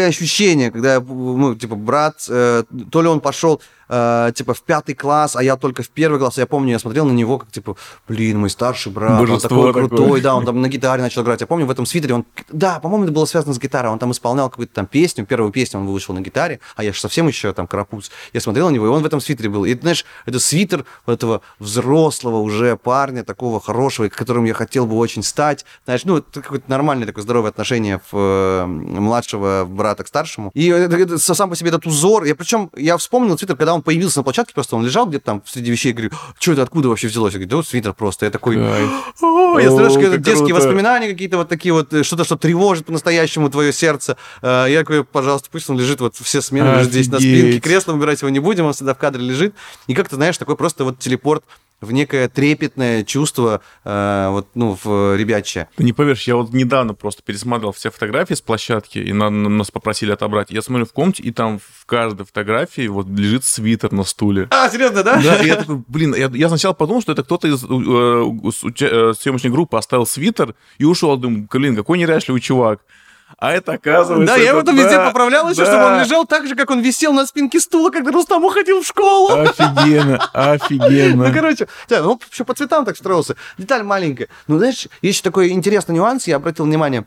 S2: э, ощущения, когда, ну, типа, брат, э, то ли он пошел э, типа, в пятый класс, а я только в первый класс. Я помню, я смотрел на него, как, типа, блин, мой старший брат,
S1: Божество
S2: он такой крутой, да, он там на гитаре начал играть. Я помню, в этом свитере он, да, по-моему, это было связано с гитарой, он там исполнял какую-то там песню, первую песню он вышел на гитаре, а я же совсем еще там карапуз. Я смотрел на него, и он в этом свитере был. И, знаешь, это свитер этого взрослого уже парня, такого хорошего, которым я хотел бы очень стать. Знаешь, ну, это какое-то нормальное такое здоровое отношение в, э, младшего брата к старшему. И это, это, сам по себе этот узор, я причем, я вспомнил свитер, когда он появился на площадке, просто он лежал где-то там среди вещей, говорю, что это, откуда вообще взялось? Я говорю, да вот свитер просто. Я такой, я слышу, это детские воспоминания какие-то вот такие вот, э, что-то, что тревожит по-настоящему твое сердце. Э, я говорю, пожалуйста, пусть он лежит вот все смены, лежит здесь на спинке, кресло выбирать его не будем, он всегда в кадре лежит. И как-то, знаешь, такой просто вот телепорт в некое трепетное чувство э, вот, ну, в ребячье.
S1: Ты не поверишь, я вот недавно просто пересматривал все фотографии с площадки, и на, нас попросили отобрать. Я смотрю в комнате, и там в каждой фотографии вот лежит свитер на стуле.
S2: А, серьезно, да?
S1: Да, я такой, блин, я, я сначала подумал, что это кто-то из э, э, съемочной группы оставил свитер и ушел. Думаю, блин, какой неряшливый чувак. А это оказывается...
S2: Да, я его там да, везде поправлял еще, да. чтобы он лежал так же, как он висел на спинке стула, когда Рустам уходил в школу.
S1: Офигенно, офигенно.
S2: Ну, короче, да, ну, еще по цветам так строился. Деталь маленькая. Ну, знаешь, есть такой интересный нюанс, я обратил внимание,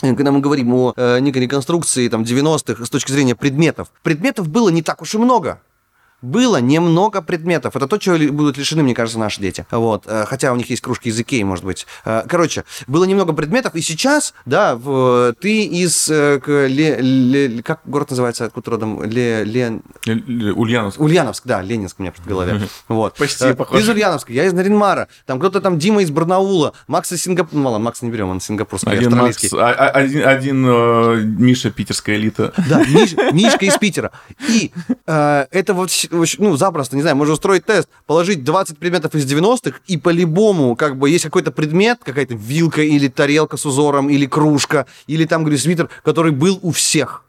S2: когда мы говорим о э, некой реконструкции там, 90-х с точки зрения предметов, предметов было не так уж и много было немного предметов. Это то, чего будут лишены, мне кажется, наши дети. Вот. Э, хотя у них есть кружки языки, может быть. Э, короче, было немного предметов, и сейчас, да, в, ты из... Э, ле, ле, как город называется, откуда родом? Ле, ле...
S1: Ульяновск.
S2: Ульяновск, да, Ленинск у меня в голове. Вот.
S1: Почти похоже.
S2: Из Ульяновска, я из Наринмара. Там кто-то там, Дима из Барнаула, Макс из Сингапура. Мало, Макс не берем, он сингапурский,
S1: один
S2: австралийский.
S1: Макс, а, а, один, один э, Миша, питерская элита.
S2: Да, Миш, Мишка из Питера. И э, это вот ну, запросто, не знаю, можно устроить тест, положить 20 предметов из 90-х, и по-любому, как бы, есть какой-то предмет, какая-то вилка или тарелка с узором, или кружка, или там, говорю, свитер, который был у всех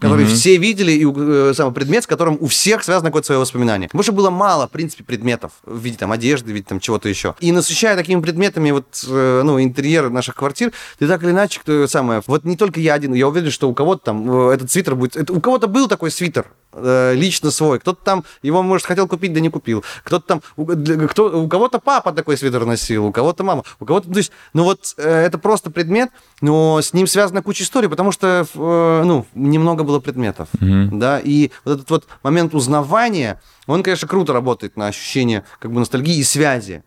S2: который mm-hmm. все видели, и э, самый предмет, с которым у всех связано какое-то свое воспоминание. Потому что было мало, в принципе, предметов в виде там одежды, в виде там чего-то еще. И насыщая такими предметами вот, э, ну, интерьер наших квартир, ты так или иначе, кто самое, вот не только я один, я уверен, что у кого-то там э, этот свитер будет, это, у кого-то был такой свитер, Э, лично свой. Кто-то там его, может, хотел купить, да не купил. Кто-то там, у, кто, у кого-то папа такой свитер носил, у кого-то мама, у кого-то... То есть, ну вот э, это просто предмет, но с ним связана куча историй, потому что, э, ну, немного было предметов, mm-hmm. да, и вот этот вот момент узнавания, он, конечно, круто работает на ощущение как бы ностальгии и связи.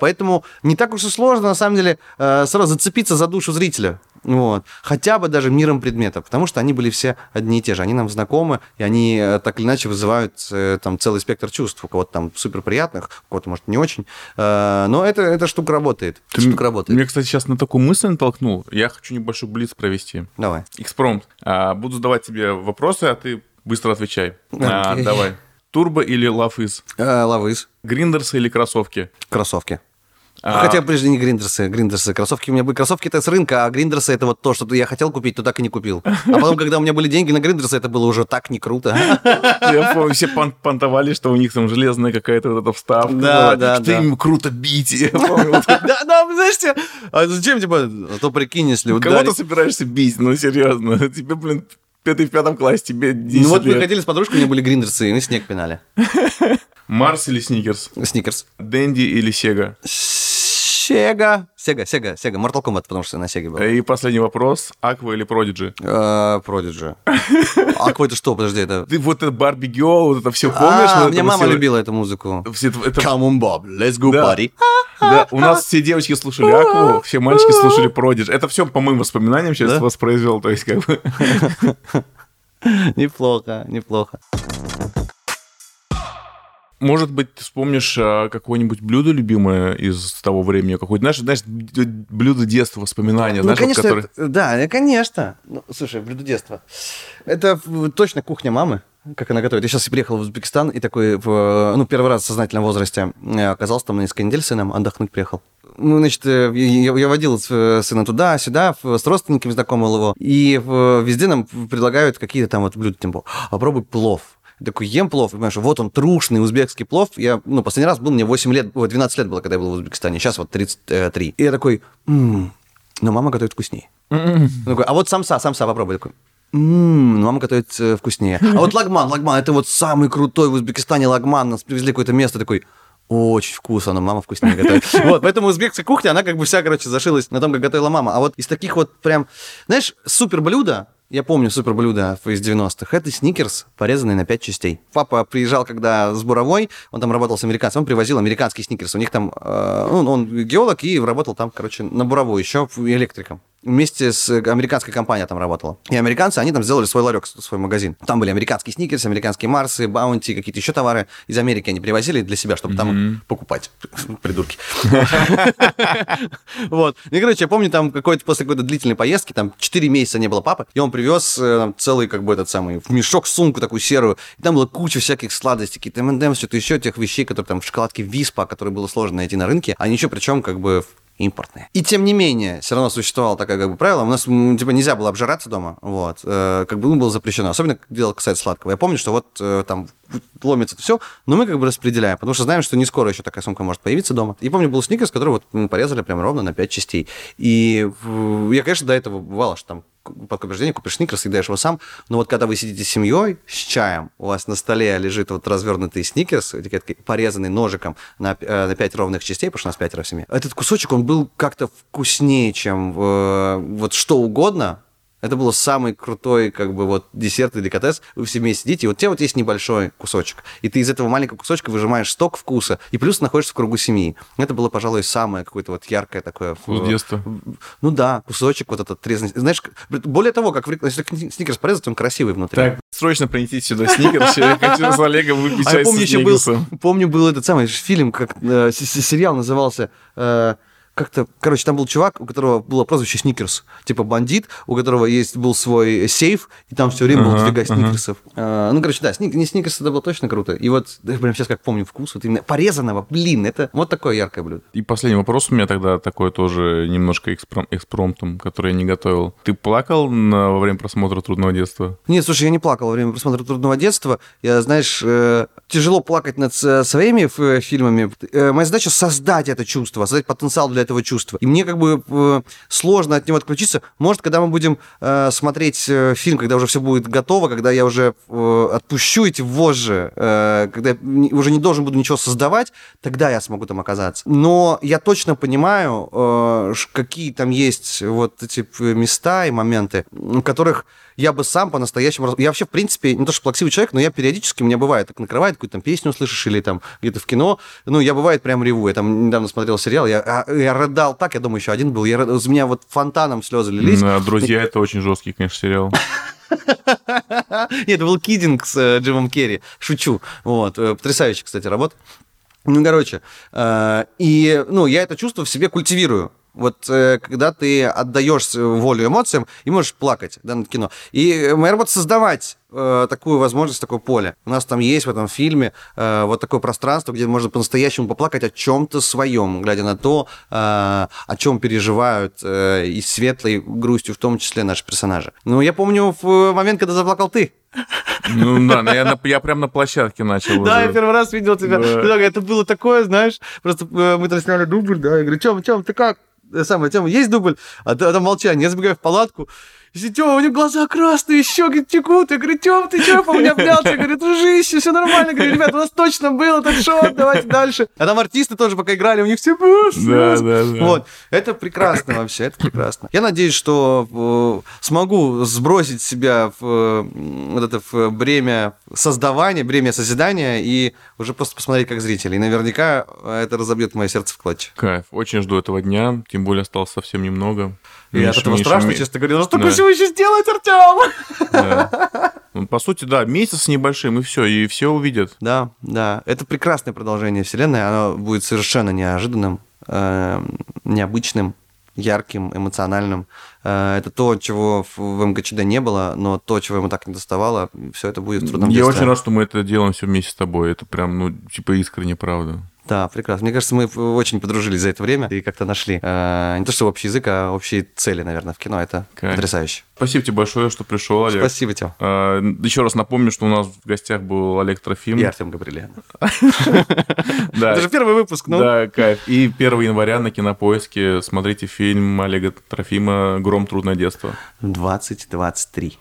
S2: Поэтому не так уж и сложно, на самом деле, сразу зацепиться за душу зрителя. Вот. Хотя бы даже миром предметов, потому что они были все одни и те же. Они нам знакомы, и они э, так или иначе вызывают э, там целый спектр чувств. У кого-то там супер приятных, у кого-то, может, не очень. Э, но это, эта штука работает.
S1: Ты штука работает. Мне, кстати, сейчас на такую мысль натолкнул. Я хочу небольшой блиц провести.
S2: Давай.
S1: Экспромт. А, буду задавать тебе вопросы, а ты быстро отвечай. А, давай. Турбо или лавиз?
S2: Лавиз.
S1: Гриндерсы или кроссовки?
S2: Кроссовки. А... Хотя прежде не гриндерсы, гриндерсы. Кроссовки у меня были. Кроссовки это с рынка, а гриндерсы это вот то, что я хотел купить, то так и не купил. А потом, когда у меня были деньги на гриндерсы, это было уже так не круто.
S1: Я помню, все понтовали, что у них там железная какая-то вот эта вставка.
S2: Да, да,
S1: Что им круто бить.
S2: Да, да, знаете, а зачем, типа, а то прикинь, если
S1: ударить. Кого ты собираешься бить? Ну, серьезно. Тебе, блин, ты в пятом классе, тебе 10
S2: Ну вот мы ходили с подружкой, у меня были гриндерсы, и мы снег пинали.
S1: Марс или Сникерс?
S2: Сникерс.
S1: Дэнди или Сега?
S2: Сега. Сега, Сега, Сега. Mortal Kombat, потому что на Сеге был.
S1: И последний вопрос. Aqua или Prodigy?
S2: Prodigy. Aqua это что? Подожди, это...
S1: Ты вот это Barbie Girl, вот это все помнишь?
S2: А, меня мама любила эту музыку. Come on, Bob, let's go party.
S1: Да, у нас все девочки слушали Акву, все мальчики слушали Продидж. Это все по моим воспоминаниям сейчас воспроизвел, то есть как бы...
S2: Неплохо, неплохо.
S1: Может быть, ты вспомнишь а, какое-нибудь блюдо любимое из того времени, какое-то, знаешь, знаешь, блюдо детства, воспоминания, ну, знаешь,
S2: конечно,
S1: вот, которые...
S2: это, да, конечно. Ну, слушай, блюдо детства. Это точно кухня мамы как она готовит. Я сейчас приехал в Узбекистан и такой, в, ну, первый раз в сознательном возрасте оказался там на несколько недель с сыном, отдохнуть приехал. Ну, значит, э, я, я водил сына туда-сюда, с родственниками знакомил его, и везде нам предлагают какие-то там вот блюда, типа, попробуй плов такой ем плов, понимаешь, вот он трушный узбекский плов. Я, ну, последний раз был, мне 8 лет, 12 лет было, когда я был в Узбекистане, сейчас вот 33. И я такой, м-м, но мама готовит вкуснее. Mm-hmm. Такой, а вот самса, самса попробуй. Такой, Ммм, мама готовит э, вкуснее. А вот лагман, лагман, это вот самый крутой в Узбекистане лагман. Нас привезли какое-то место, такой, очень вкусно, но мама вкуснее готовит. Вот, поэтому узбекская кухня, она как бы вся, короче, зашилась на том, как готовила мама. А вот из таких вот прям, знаешь, супер блюда, я помню супер блюдо из 90-х. Это сникерс, порезанный на 5 частей. Папа приезжал, когда с буровой, он там работал с американцем, он привозил американский сникерс. У них там, э, он, он геолог и работал там, короче, на буровой еще электриком вместе с американской компанией там работала. И американцы, они там сделали свой ларек, свой магазин. Там были американские сникерсы, американские Марсы, Баунти, какие-то еще товары из Америки они привозили для себя, чтобы там покупать. Придурки. Вот. И, короче, я помню, там какой-то после какой-то длительной поездки, там 4 месяца не было папы, и он привез э, целый, как бы, этот самый, мешок, сумку такую серую, и там была куча всяких сладостей, какие-то МНДМ, что-то еще, тех вещей, которые там в шоколадке Виспа, которые было сложно найти на рынке, они еще причем как бы импортные. И тем не менее, все равно существовало такое как бы правило. У нас типа нельзя было обжираться дома, вот, э, как бы ну, было запрещено. Особенно, дело касается сладкого. Я помню, что вот э, там ломится все, но мы как бы распределяем, потому что знаем, что не скоро еще такая сумка может появиться дома. И помню, был сникерс, который вот мы порезали прям ровно на 5 частей. И я, конечно, до этого бывало, что там под побеждение купишь сникерс, съедаешь его сам. Но вот когда вы сидите с семьей, с чаем, у вас на столе лежит вот развернутый сникерс, порезанный ножиком на, э, на 5 ровных частей, потому что у нас пятеро в семье. Этот кусочек, он был как-то вкуснее, чем э, вот что угодно, это был самый крутой, как бы, вот десерт и деликатес. Вы в семье сидите, и вот у тебя вот есть небольшой кусочек. И ты из этого маленького кусочка выжимаешь сток вкуса, и плюс находишься в кругу семьи. Это было, пожалуй, самое какое-то вот яркое такое...
S1: Вкус детства.
S2: Ну да, кусочек вот этот резанный. Знаешь, более того, как если сникерс порезать, он красивый внутри.
S1: Так, срочно принесите сюда сникерс, я хочу с Олегом выпить а
S2: помню, еще был, помню, был этот самый фильм, как э, сериал назывался... Э, как-то, короче, там был чувак, у которого было прозвище Сникерс, типа бандит, у которого есть был свой сейф, и там все время uh-huh, было дофига сникерсов. Uh-huh. А, ну, короче, да, сник, не сникерс, это было точно круто. И вот, да, прям сейчас как помню вкус, вот именно порезанного, блин, это вот такое яркое блюдо.
S1: И последний вопрос у меня тогда такой тоже немножко экспром, экспромтом, который я не готовил. Ты плакал на, во время просмотра «Трудного детства»?
S2: Нет, слушай, я не плакал во время просмотра «Трудного детства». Я, знаешь, э, тяжело плакать над своими э, фильмами. Э, моя задача создать это чувство, создать потенциал для этого чувства. И мне как бы э, сложно от него отключиться. Может, когда мы будем э, смотреть э, фильм, когда уже все будет готово, когда я уже отпущу эти вожжи, когда я уже не должен буду ничего создавать, тогда я смогу там оказаться. Но я точно понимаю, какие там есть вот эти места и моменты, в которых я бы сам по-настоящему... Я вообще, в принципе, не то что плаксивый человек, но я периодически, у меня бывает, так накрывает, какую-то там песню услышишь или там где-то в кино. Ну, я бывает прям реву. Я там недавно смотрел сериал, я, а, я рыдал так, я думаю, еще один был. Я, из меня вот фонтаном слезы лились.
S1: Да, «Друзья» — это очень жесткий, конечно, сериал.
S2: Нет, это был Кидинг с э, Джимом Керри. Шучу. Вот. Э, потрясающий, кстати, работа. Ну, короче, э, и, ну, я это чувство в себе культивирую. Вот э, когда ты отдаешь волю эмоциям и можешь плакать да, над кино. И э, моя работа создавать э, такую возможность, такое поле. У нас там есть в этом фильме э, вот такое пространство, где можно по-настоящему поплакать о чем-то своем, глядя на то, э, о чем переживают э, и светлой грустью в том числе наши персонажи. Ну, я помню в момент, когда заплакал ты.
S1: Ну да, я, на, я прям на площадке начал.
S2: Да, я первый раз видел тебя. Да. Это было такое, знаешь, просто э, мы там сняли дубль, да, я говорю, Тём, Тём, ты как? Самое, Тём, есть дубль? А, а там молчание, я забегаю в палатку, Тёма, у него глаза красные, щеки текут. Я говорю, Тём, ты чё, по мне обнялся? Я говорю, дружище, все нормально. Я говорю, ребят, у нас точно был этот шот, давайте дальше. А там артисты тоже пока играли, у них все было
S1: да, да, да.
S2: Вот. Это прекрасно вообще, это прекрасно. Я надеюсь, что э, смогу сбросить себя в э, вот это в бремя создавания, бремя созидания и уже просто посмотреть как зритель. И наверняка это разобьет мое сердце в клочья.
S1: Кайф. Очень жду этого дня, тем более осталось совсем немного.
S2: И от этого страшно, честно говоря. Ну что да. всего еще сделать, Артем?
S1: Да. Ну, по сути, да, месяц с небольшим, и все, и все увидят.
S2: Да, да. Это прекрасное продолжение Вселенной. Оно будет совершенно неожиданным, э, необычным, ярким, эмоциональным. Э, это то, чего в МГЧД не было, но то, чего ему так не доставало, все это будет в трудном
S1: Я очень рад, что мы это делаем все вместе с тобой. Это прям, ну, типа искренне правда.
S2: Да, прекрасно. Мне кажется, мы очень подружились за это время и как-то нашли э, не то что общий язык, а общие цели, наверное, в кино. Это Кайф. потрясающе.
S1: Спасибо тебе большое, что пришел, Олег.
S2: Спасибо тебе.
S1: Э, еще раз напомню, что у нас в гостях был Олег Трофим.
S2: И Артем Габрилян. Да. Это же первый выпуск, ну.
S1: Да, кайф. И 1 января на Кинопоиске смотрите фильм Олега Трофима «Гром. Трудное детство».
S2: 2023.